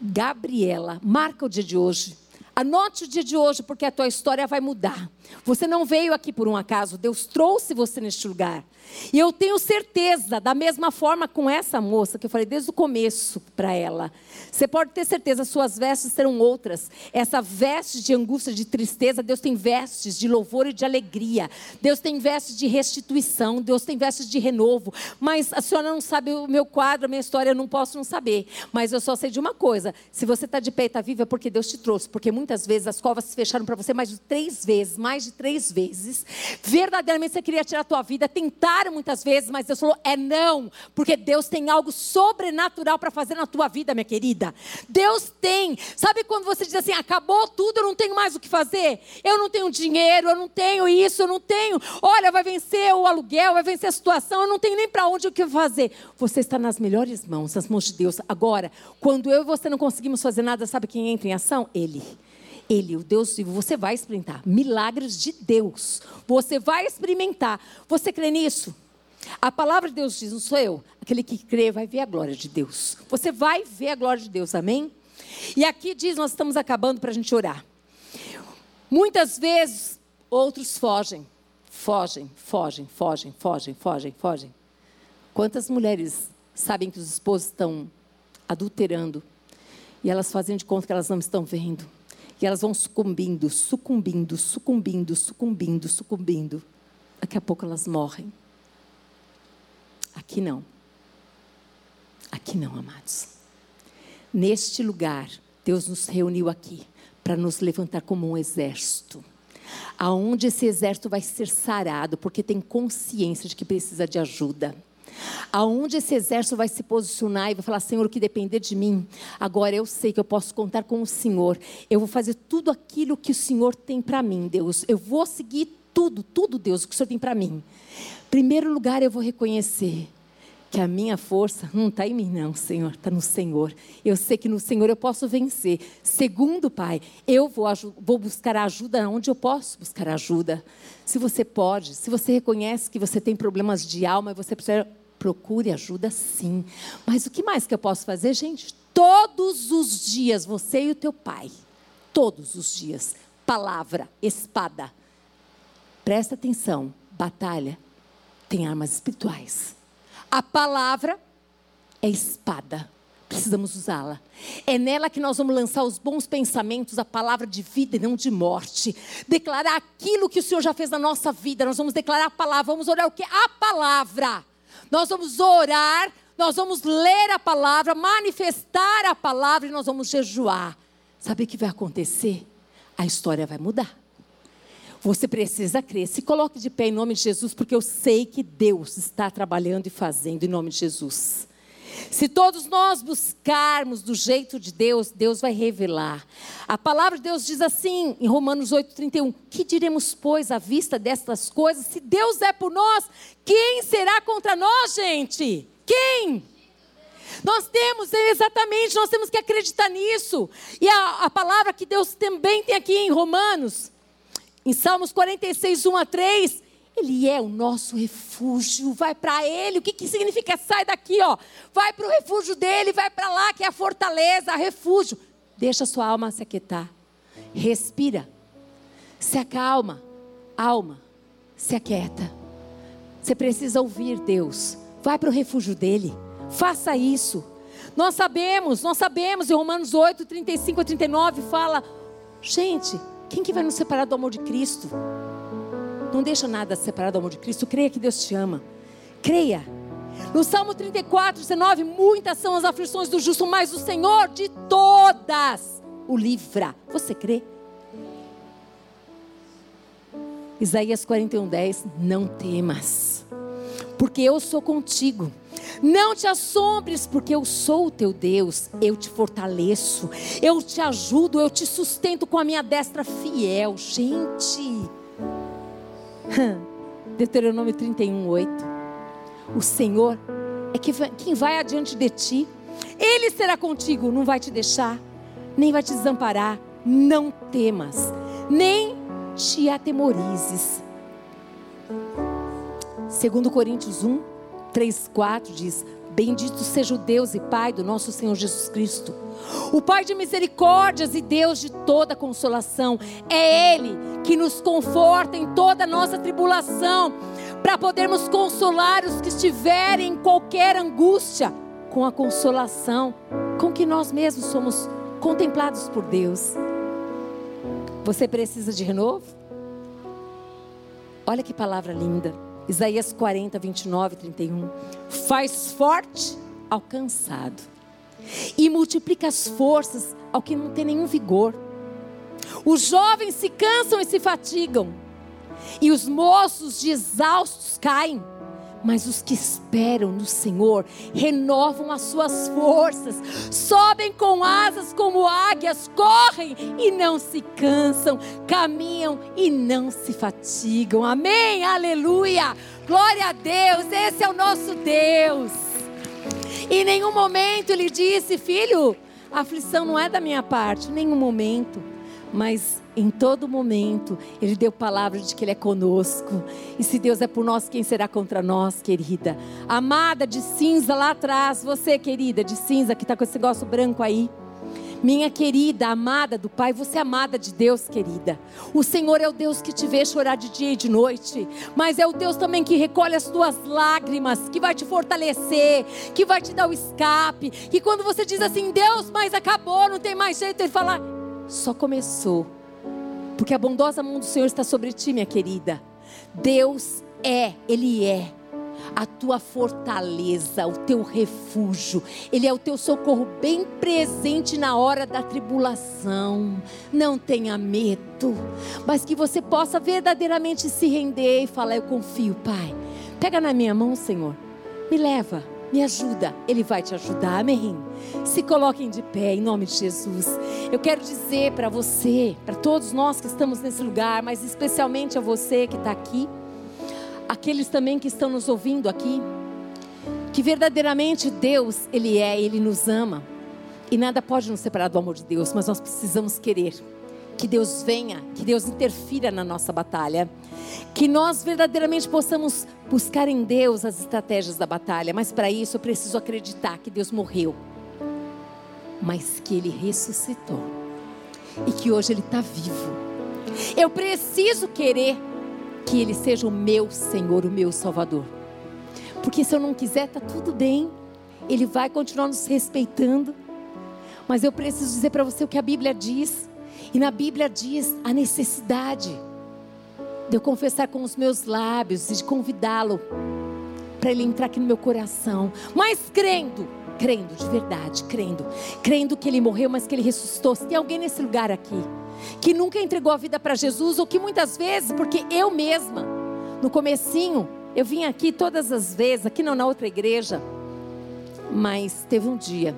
Gabriela, marca o dia de hoje. Anote o dia de hoje, porque a tua história vai mudar. Você não veio aqui por um acaso, Deus trouxe você neste lugar. E eu tenho certeza, da mesma forma com essa moça, que eu falei desde o começo para ela. Você pode ter certeza, suas vestes serão outras. Essa veste de angústia, de tristeza, Deus tem vestes de louvor e de alegria. Deus tem vestes de restituição, Deus tem vestes de renovo. Mas a senhora não sabe o meu quadro, a minha história, eu não posso não saber. Mas eu só sei de uma coisa: se você está de pé e está vivo, é porque Deus te trouxe. Porque muitas vezes as covas se fecharam para você mais de três vezes, mais de três vezes. Verdadeiramente você queria tirar a tua vida, tentar tentaram muitas vezes, mas Deus falou: é não, porque Deus tem algo sobrenatural para fazer na tua vida, minha querida. Deus tem. Sabe quando você diz assim: acabou tudo, eu não tenho mais o que fazer? Eu não tenho dinheiro, eu não tenho isso, eu não tenho. Olha, vai vencer o aluguel, vai vencer a situação, eu não tenho nem para onde o que fazer. Você está nas melhores mãos, nas mãos de Deus. Agora, quando eu e você não conseguimos fazer nada, sabe quem entra em ação? Ele. Ele, o Deus vivo, você vai experimentar milagres de Deus. Você vai experimentar. Você crê nisso? A palavra de Deus diz, não sou eu. Aquele que crê vai ver a glória de Deus. Você vai ver a glória de Deus, amém? E aqui diz, nós estamos acabando para a gente orar. Muitas vezes, outros fogem. Fogem, fogem, fogem, fogem, fogem, fogem. Quantas mulheres sabem que os esposos estão adulterando e elas fazem de conta que elas não estão vendo? E elas vão sucumbindo, sucumbindo, sucumbindo, sucumbindo, sucumbindo. Daqui a pouco elas morrem. Aqui não. Aqui não, amados. Neste lugar, Deus nos reuniu aqui para nos levantar como um exército. Aonde esse exército vai ser sarado, porque tem consciência de que precisa de ajuda. Aonde esse exército vai se posicionar e vai falar: Senhor, o que depender de mim, agora eu sei que eu posso contar com o Senhor. Eu vou fazer tudo aquilo que o Senhor tem para mim, Deus. Eu vou seguir tudo, tudo, Deus, o que o Senhor tem para mim. Primeiro lugar, eu vou reconhecer que a minha força não está em mim, não, Senhor, está no Senhor. Eu sei que no Senhor eu posso vencer. Segundo, Pai, eu vou, vou buscar ajuda onde eu posso buscar ajuda. Se você pode, se você reconhece que você tem problemas de alma e você precisa Procure ajuda sim. Mas o que mais que eu posso fazer, gente? Todos os dias, você e o teu pai. Todos os dias. Palavra, espada. Presta atenção. Batalha tem armas espirituais. A palavra é espada. Precisamos usá-la. É nela que nós vamos lançar os bons pensamentos, a palavra de vida e não de morte. Declarar aquilo que o Senhor já fez na nossa vida. Nós vamos declarar a palavra. Vamos orar o que? A palavra. Nós vamos orar, nós vamos ler a palavra, manifestar a palavra e nós vamos jejuar. Sabe o que vai acontecer? A história vai mudar. Você precisa crer. Se coloque de pé em nome de Jesus, porque eu sei que Deus está trabalhando e fazendo em nome de Jesus. Se todos nós buscarmos do jeito de Deus, Deus vai revelar. A palavra de Deus diz assim, em Romanos 8,31: Que diremos, pois, à vista destas coisas? Se Deus é por nós, quem será contra nós, gente? Quem? Nós temos, exatamente, nós temos que acreditar nisso. E a, a palavra que Deus também tem aqui em Romanos, em Salmos 46, 1 a 3, ele é o nosso refúgio. Vai para Ele. O que, que significa? Sai daqui, ó. Vai para o refúgio dele, vai para lá, que é a fortaleza, refúgio. Deixa a sua alma se aquietar. Respira. Se acalma. Alma, se aquieta. Você precisa ouvir Deus. Vai para o refúgio dele. Faça isso. Nós sabemos, nós sabemos, em Romanos 8, 35 a 39 fala: gente, quem que vai nos separar do amor de Cristo? Não deixa nada separar do amor de Cristo. Creia que Deus te ama. Creia. No Salmo 34, 19, muitas são as aflições do justo, mas o Senhor de todas o livra. Você crê? Isaías 41, 10, não temas, porque eu sou contigo. Não te assombres, porque eu sou o teu Deus, eu te fortaleço, eu te ajudo, eu te sustento com a minha destra fiel. Gente, Deuteronômio 31, 8. O Senhor é quem vai adiante de ti, Ele será contigo, não vai te deixar, nem vai te desamparar. Não temas, nem te atemorizes. Segundo Coríntios 1, 3, 4 diz: Bendito seja o Deus e Pai do nosso Senhor Jesus Cristo, o Pai de misericórdias e Deus de toda consolação. É Ele que nos conforta em toda nossa tribulação, para podermos consolar os que estiverem em qualquer angústia, com a consolação com que nós mesmos somos contemplados por Deus. Você precisa de renovo? Olha que palavra linda. Isaías 40, 29 31. Faz forte ao cansado e multiplica as forças ao que não tem nenhum vigor. Os jovens se cansam e se fatigam, e os moços de exaustos caem. Mas os que esperam no Senhor renovam as suas forças, sobem com asas como águias, correm e não se cansam, caminham e não se fatigam. Amém, aleluia, glória a Deus, esse é o nosso Deus. Em nenhum momento ele disse, filho, a aflição não é da minha parte, em nenhum momento mas em todo momento Ele deu palavra de que Ele é conosco. E se Deus é por nós, quem será contra nós, querida? Amada de cinza lá atrás, você, querida, de cinza, que está com esse negócio branco aí. Minha querida, amada do Pai, você é amada de Deus, querida. O Senhor é o Deus que te vê chorar de dia e de noite, mas é o Deus também que recolhe as tuas lágrimas, que vai te fortalecer, que vai te dar o escape. Que quando você diz assim, Deus, mas acabou, não tem mais jeito, Ele fala, só começou. Porque a bondosa mão do Senhor está sobre ti, minha querida. Deus é, Ele é a tua fortaleza, o teu refúgio. Ele é o teu socorro bem presente na hora da tribulação. Não tenha medo, mas que você possa verdadeiramente se render e falar: Eu confio, Pai. Pega na minha mão, Senhor. Me leva me ajuda, Ele vai te ajudar, amém? Se coloquem de pé em nome de Jesus. Eu quero dizer para você, para todos nós que estamos nesse lugar, mas especialmente a você que está aqui, aqueles também que estão nos ouvindo aqui, que verdadeiramente Deus, Ele é, Ele nos ama, e nada pode nos separar do amor de Deus, mas nós precisamos querer que Deus venha, que Deus interfira na nossa batalha, que nós verdadeiramente possamos buscar em Deus as estratégias da batalha, mas para isso eu preciso acreditar que Deus morreu, mas que Ele ressuscitou e que hoje Ele está vivo. Eu preciso querer que Ele seja o meu Senhor, o meu Salvador, porque se eu não quiser, está tudo bem, Ele vai continuar nos respeitando, mas eu preciso dizer para você o que a Bíblia diz. E na Bíblia diz a necessidade de eu confessar com os meus lábios e de convidá-lo para ele entrar aqui no meu coração, mas crendo, crendo de verdade, crendo, crendo que ele morreu, mas que ele ressuscitou. Se tem alguém nesse lugar aqui que nunca entregou a vida para Jesus ou que muitas vezes, porque eu mesma, no comecinho, eu vim aqui todas as vezes, aqui não na outra igreja, mas teve um dia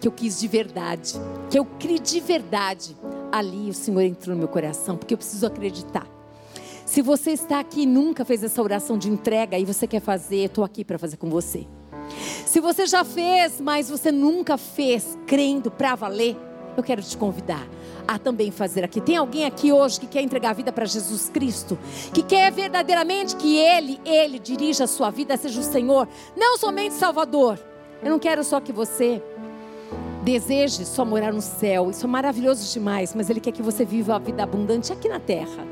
que eu quis de verdade, que eu criei de verdade ali o Senhor entrou no meu coração, porque eu preciso acreditar. Se você está aqui e nunca fez essa oração de entrega e você quer fazer, eu estou aqui para fazer com você. Se você já fez, mas você nunca fez, crendo para valer, eu quero te convidar a também fazer aqui. Tem alguém aqui hoje que quer entregar a vida para Jesus Cristo? Que quer verdadeiramente que Ele, Ele dirija a sua vida, seja o Senhor, não somente Salvador. Eu não quero só que você deseje só morar no céu. Isso é maravilhoso demais, mas Ele quer que você viva a vida abundante aqui na terra.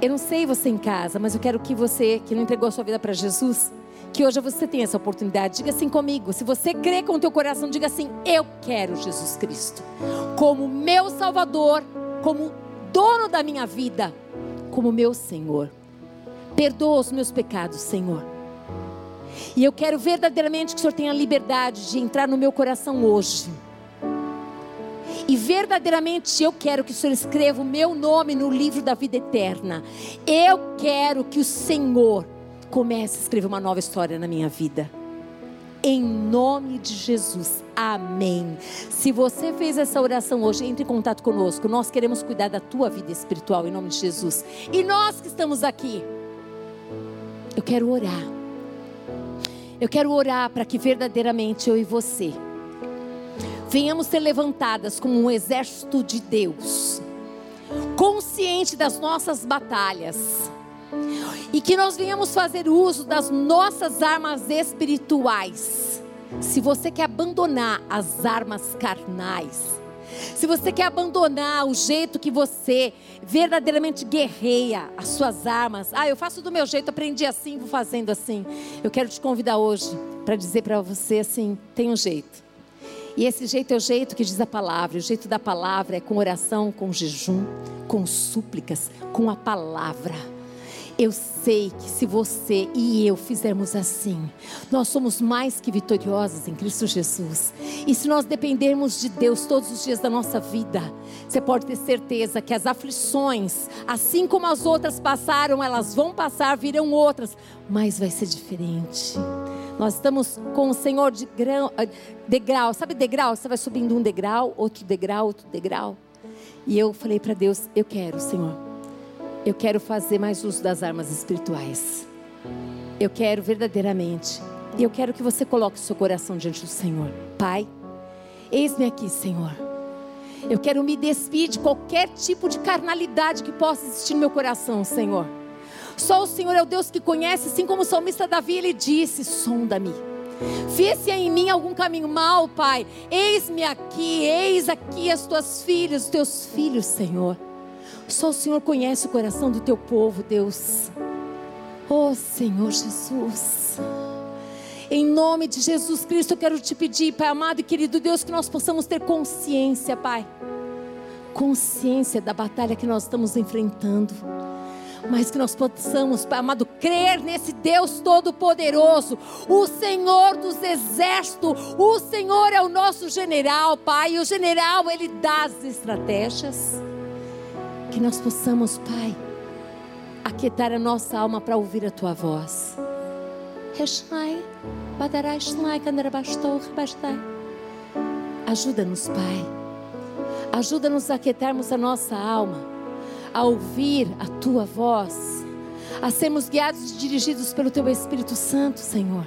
Eu não sei você em casa, mas eu quero que você, que não entregou a sua vida para Jesus, que hoje você tenha essa oportunidade. Diga assim comigo. Se você crê com o teu coração, diga assim: Eu quero Jesus Cristo como meu Salvador, como dono da minha vida, como meu Senhor. Perdoa os meus pecados, Senhor. E eu quero verdadeiramente que o Senhor tenha liberdade de entrar no meu coração hoje. E verdadeiramente eu quero que o Senhor escreva o meu nome no livro da vida eterna. Eu quero que o Senhor comece a escrever uma nova história na minha vida. Em nome de Jesus. Amém. Se você fez essa oração hoje, entre em contato conosco. Nós queremos cuidar da tua vida espiritual em nome de Jesus. E nós que estamos aqui, eu quero orar. Eu quero orar para que verdadeiramente eu e você venhamos ser levantadas como um exército de Deus, consciente das nossas batalhas, e que nós venhamos fazer uso das nossas armas espirituais. Se você quer abandonar as armas carnais, se você quer abandonar o jeito que você verdadeiramente guerreia as suas armas, ah, eu faço do meu jeito, aprendi assim, vou fazendo assim. Eu quero te convidar hoje para dizer para você assim: tem um jeito. E esse jeito é o jeito que diz a palavra. O jeito da palavra é com oração, com jejum, com súplicas, com a palavra. Eu sei que se você e eu fizermos assim, nós somos mais que vitoriosos em Cristo Jesus. E se nós dependermos de Deus todos os dias da nossa vida, você pode ter certeza que as aflições, assim como as outras passaram, elas vão passar, virão outras, mas vai ser diferente. Nós estamos com o Senhor de grão, eh, degrau, sabe degrau? Você vai subindo um degrau, outro degrau, outro degrau. E eu falei para Deus: Eu quero, Senhor eu quero fazer mais uso das armas espirituais. Eu quero verdadeiramente. E eu quero que você coloque o seu coração diante do Senhor. Pai, eis-me aqui, Senhor. Eu quero me despir de qualquer tipo de carnalidade que possa existir no meu coração, Senhor. Só o Senhor é o Deus que conhece, assim como o salmista Davi, ele disse: sonda-me. Vê se há em mim algum caminho mal, Pai. Eis-me aqui, eis aqui as tuas filhas, os teus filhos, Senhor. Só o Senhor conhece o coração do teu povo, Deus. Oh, Senhor Jesus. Em nome de Jesus Cristo, eu quero te pedir, Pai amado e querido Deus, que nós possamos ter consciência, Pai. Consciência da batalha que nós estamos enfrentando. Mas que nós possamos, Pai amado, crer nesse Deus Todo-Poderoso, o Senhor dos Exércitos. O Senhor é o nosso general, Pai. E o general, ele dá as estratégias. Que nós possamos, Pai, aquietar a nossa alma para ouvir a tua voz. Ajuda-nos, Pai. Ajuda-nos a aquietarmos a nossa alma, a ouvir a tua voz a sermos guiados e dirigidos pelo Teu Espírito Santo, Senhor.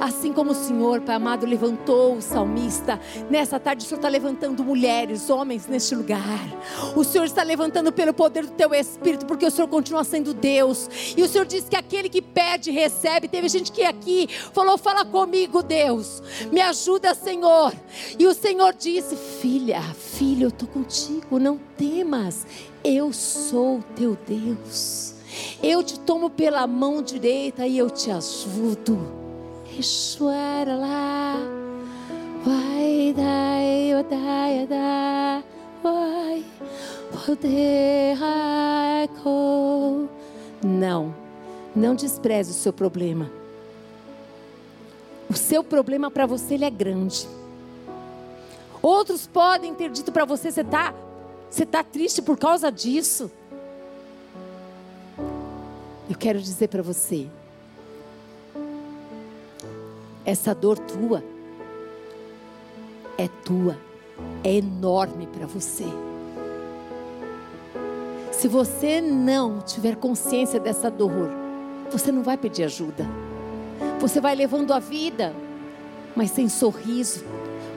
Assim como o Senhor, Pai amado, levantou o salmista, nessa tarde o Senhor está levantando mulheres, homens neste lugar. O Senhor está levantando pelo poder do Teu Espírito, porque o Senhor continua sendo Deus. E o Senhor diz que aquele que pede, recebe. Teve gente que aqui falou: Fala comigo, Deus, me ajuda, Senhor. E o Senhor disse: Filha, filho, eu estou contigo, não temas, eu sou teu Deus. Eu te tomo pela mão direita e eu te ajudo. Lá. Vai dai, dai, vai poder Não, não despreze o seu problema. O seu problema para você ele é grande. Outros podem ter dito para você, você está você tá triste por causa disso. Eu quero dizer para você, essa dor tua é tua, é enorme para você. Se você não tiver consciência dessa dor, você não vai pedir ajuda. Você vai levando a vida, mas sem sorriso,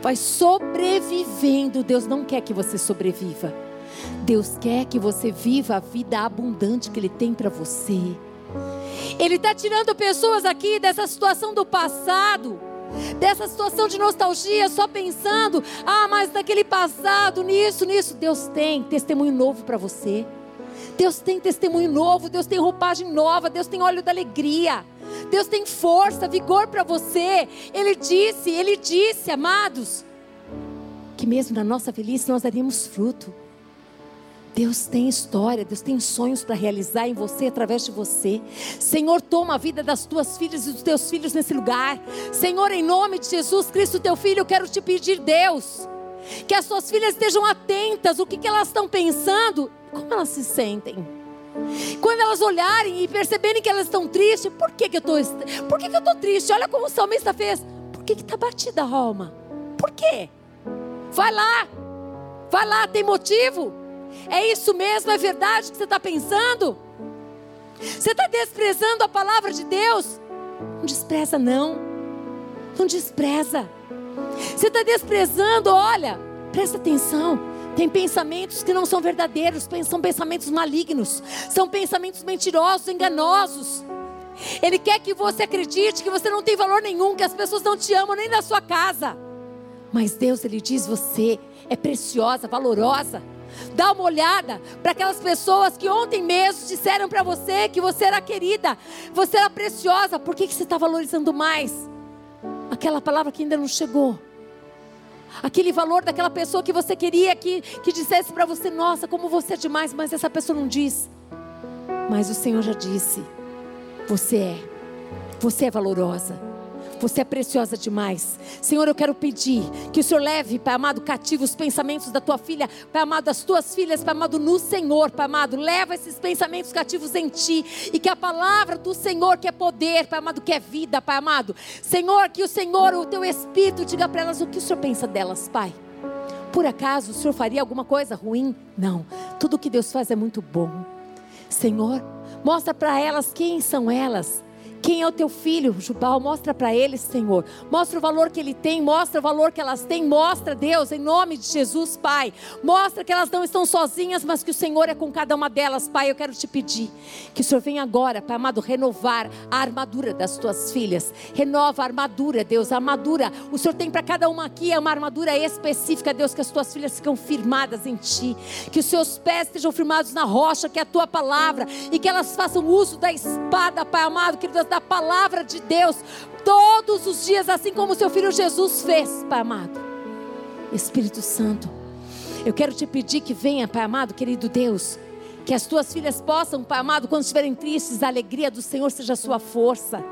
vai sobrevivendo. Deus não quer que você sobreviva. Deus quer que você viva a vida abundante que Ele tem para você. Ele está tirando pessoas aqui dessa situação do passado dessa situação de nostalgia, só pensando, ah, mas naquele passado, nisso, nisso. Deus tem testemunho novo para você. Deus tem testemunho novo, Deus tem roupagem nova, Deus tem óleo da alegria. Deus tem força, vigor para você. Ele disse, ele disse, amados, que mesmo na nossa velhice nós daríamos fruto. Deus tem história, Deus tem sonhos para realizar em você, através de você. Senhor, toma a vida das tuas filhas e dos teus filhos nesse lugar. Senhor, em nome de Jesus Cristo, teu filho, eu quero te pedir, Deus, que as suas filhas estejam atentas, o que, que elas estão pensando, como elas se sentem. Quando elas olharem e perceberem que elas estão tristes, por que, que eu estou por que, que eu triste? Olha como o salmista fez. Por que está batida a alma? Por quê? Vai lá, vai lá, tem motivo. É isso mesmo? É verdade que você está pensando? Você está desprezando a palavra de Deus? Não despreza, não. Não despreza. Você está desprezando, olha, presta atenção. Tem pensamentos que não são verdadeiros, são pensamentos malignos, são pensamentos mentirosos, enganosos. Ele quer que você acredite que você não tem valor nenhum, que as pessoas não te amam nem na sua casa. Mas Deus, Ele diz: você é preciosa, valorosa. Dá uma olhada para aquelas pessoas que ontem mesmo disseram para você que você era querida, você era preciosa. Por que, que você está valorizando mais? Aquela palavra que ainda não chegou. Aquele valor daquela pessoa que você queria que, que dissesse para você: Nossa, como você é demais, mas essa pessoa não diz. Mas o Senhor já disse: Você é, você é valorosa. Você é preciosa demais. Senhor, eu quero pedir que o Senhor leve, Pai amado, cativo os pensamentos da tua filha, Pai amado, das tuas filhas, Pai amado, no Senhor, Pai amado. Leva esses pensamentos cativos em ti. E que a palavra do Senhor, que é poder, Pai amado, que é vida, Pai amado. Senhor, que o Senhor, o teu Espírito, diga para elas o que o Senhor pensa delas, Pai. Por acaso o Senhor faria alguma coisa ruim? Não. Tudo que Deus faz é muito bom. Senhor, mostra para elas quem são elas quem é o teu filho, Jubal? Mostra para eles, Senhor. Mostra o valor que ele tem, mostra o valor que elas têm. Mostra, Deus, em nome de Jesus, Pai. Mostra que elas não estão sozinhas, mas que o Senhor é com cada uma delas, Pai. Eu quero te pedir que o Senhor venha agora, Pai amado, renovar a armadura das tuas filhas. Renova a armadura, Deus, a armadura. O Senhor tem para cada uma aqui é uma armadura específica, Deus, que as tuas filhas ficam firmadas em Ti. Que os seus pés estejam firmados na rocha, que é a tua palavra. E que elas façam uso da espada, Pai amado, querido da palavra de Deus todos os dias, assim como seu filho Jesus fez, Pai amado. Espírito Santo, eu quero te pedir que venha, Pai amado, querido Deus, que as tuas filhas possam, Pai amado, quando estiverem tristes, a alegria do Senhor seja a sua força.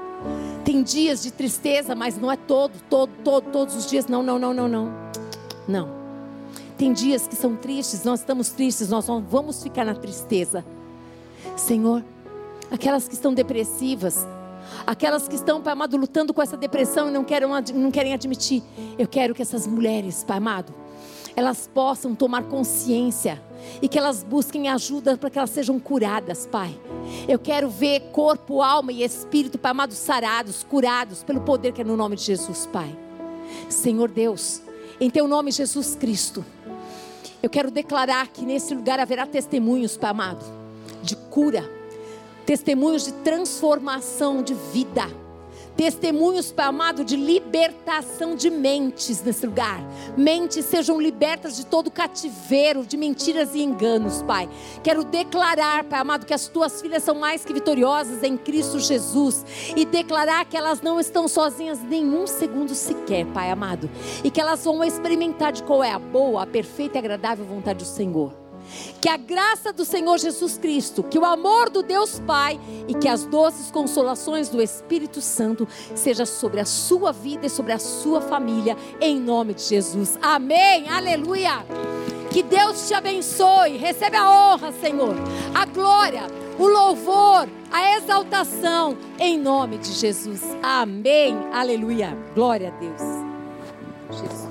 Tem dias de tristeza, mas não é todo, todo, todo, todos os dias. Não, não, não, não, não. Não. Tem dias que são tristes, nós estamos tristes, nós não vamos ficar na tristeza. Senhor, aquelas que estão depressivas, Aquelas que estão, Pai amado, lutando com essa depressão e não querem, não querem admitir. Eu quero que essas mulheres, Pai amado, elas possam tomar consciência e que elas busquem ajuda para que elas sejam curadas, Pai. Eu quero ver corpo, alma e espírito, Pai amado, sarados, curados pelo poder que é no nome de Jesus, Pai. Senhor Deus, em Teu nome, Jesus Cristo, eu quero declarar que nesse lugar haverá testemunhos, Pai amado, de cura testemunhos de transformação de vida, testemunhos, Pai amado, de libertação de mentes nesse lugar. Mentes sejam libertas de todo cativeiro, de mentiras e enganos, Pai. Quero declarar, Pai amado, que as tuas filhas são mais que vitoriosas em Cristo Jesus e declarar que elas não estão sozinhas nenhum segundo sequer, Pai amado, e que elas vão experimentar de qual é a boa, a perfeita e agradável vontade do Senhor. Que a graça do Senhor Jesus Cristo, que o amor do Deus Pai e que as doces consolações do Espírito Santo seja sobre a sua vida e sobre a sua família, em nome de Jesus. Amém. Aleluia. Que Deus te abençoe. Recebe a honra, Senhor, a glória, o louvor, a exaltação, em nome de Jesus. Amém. Aleluia. Glória a Deus. Jesus.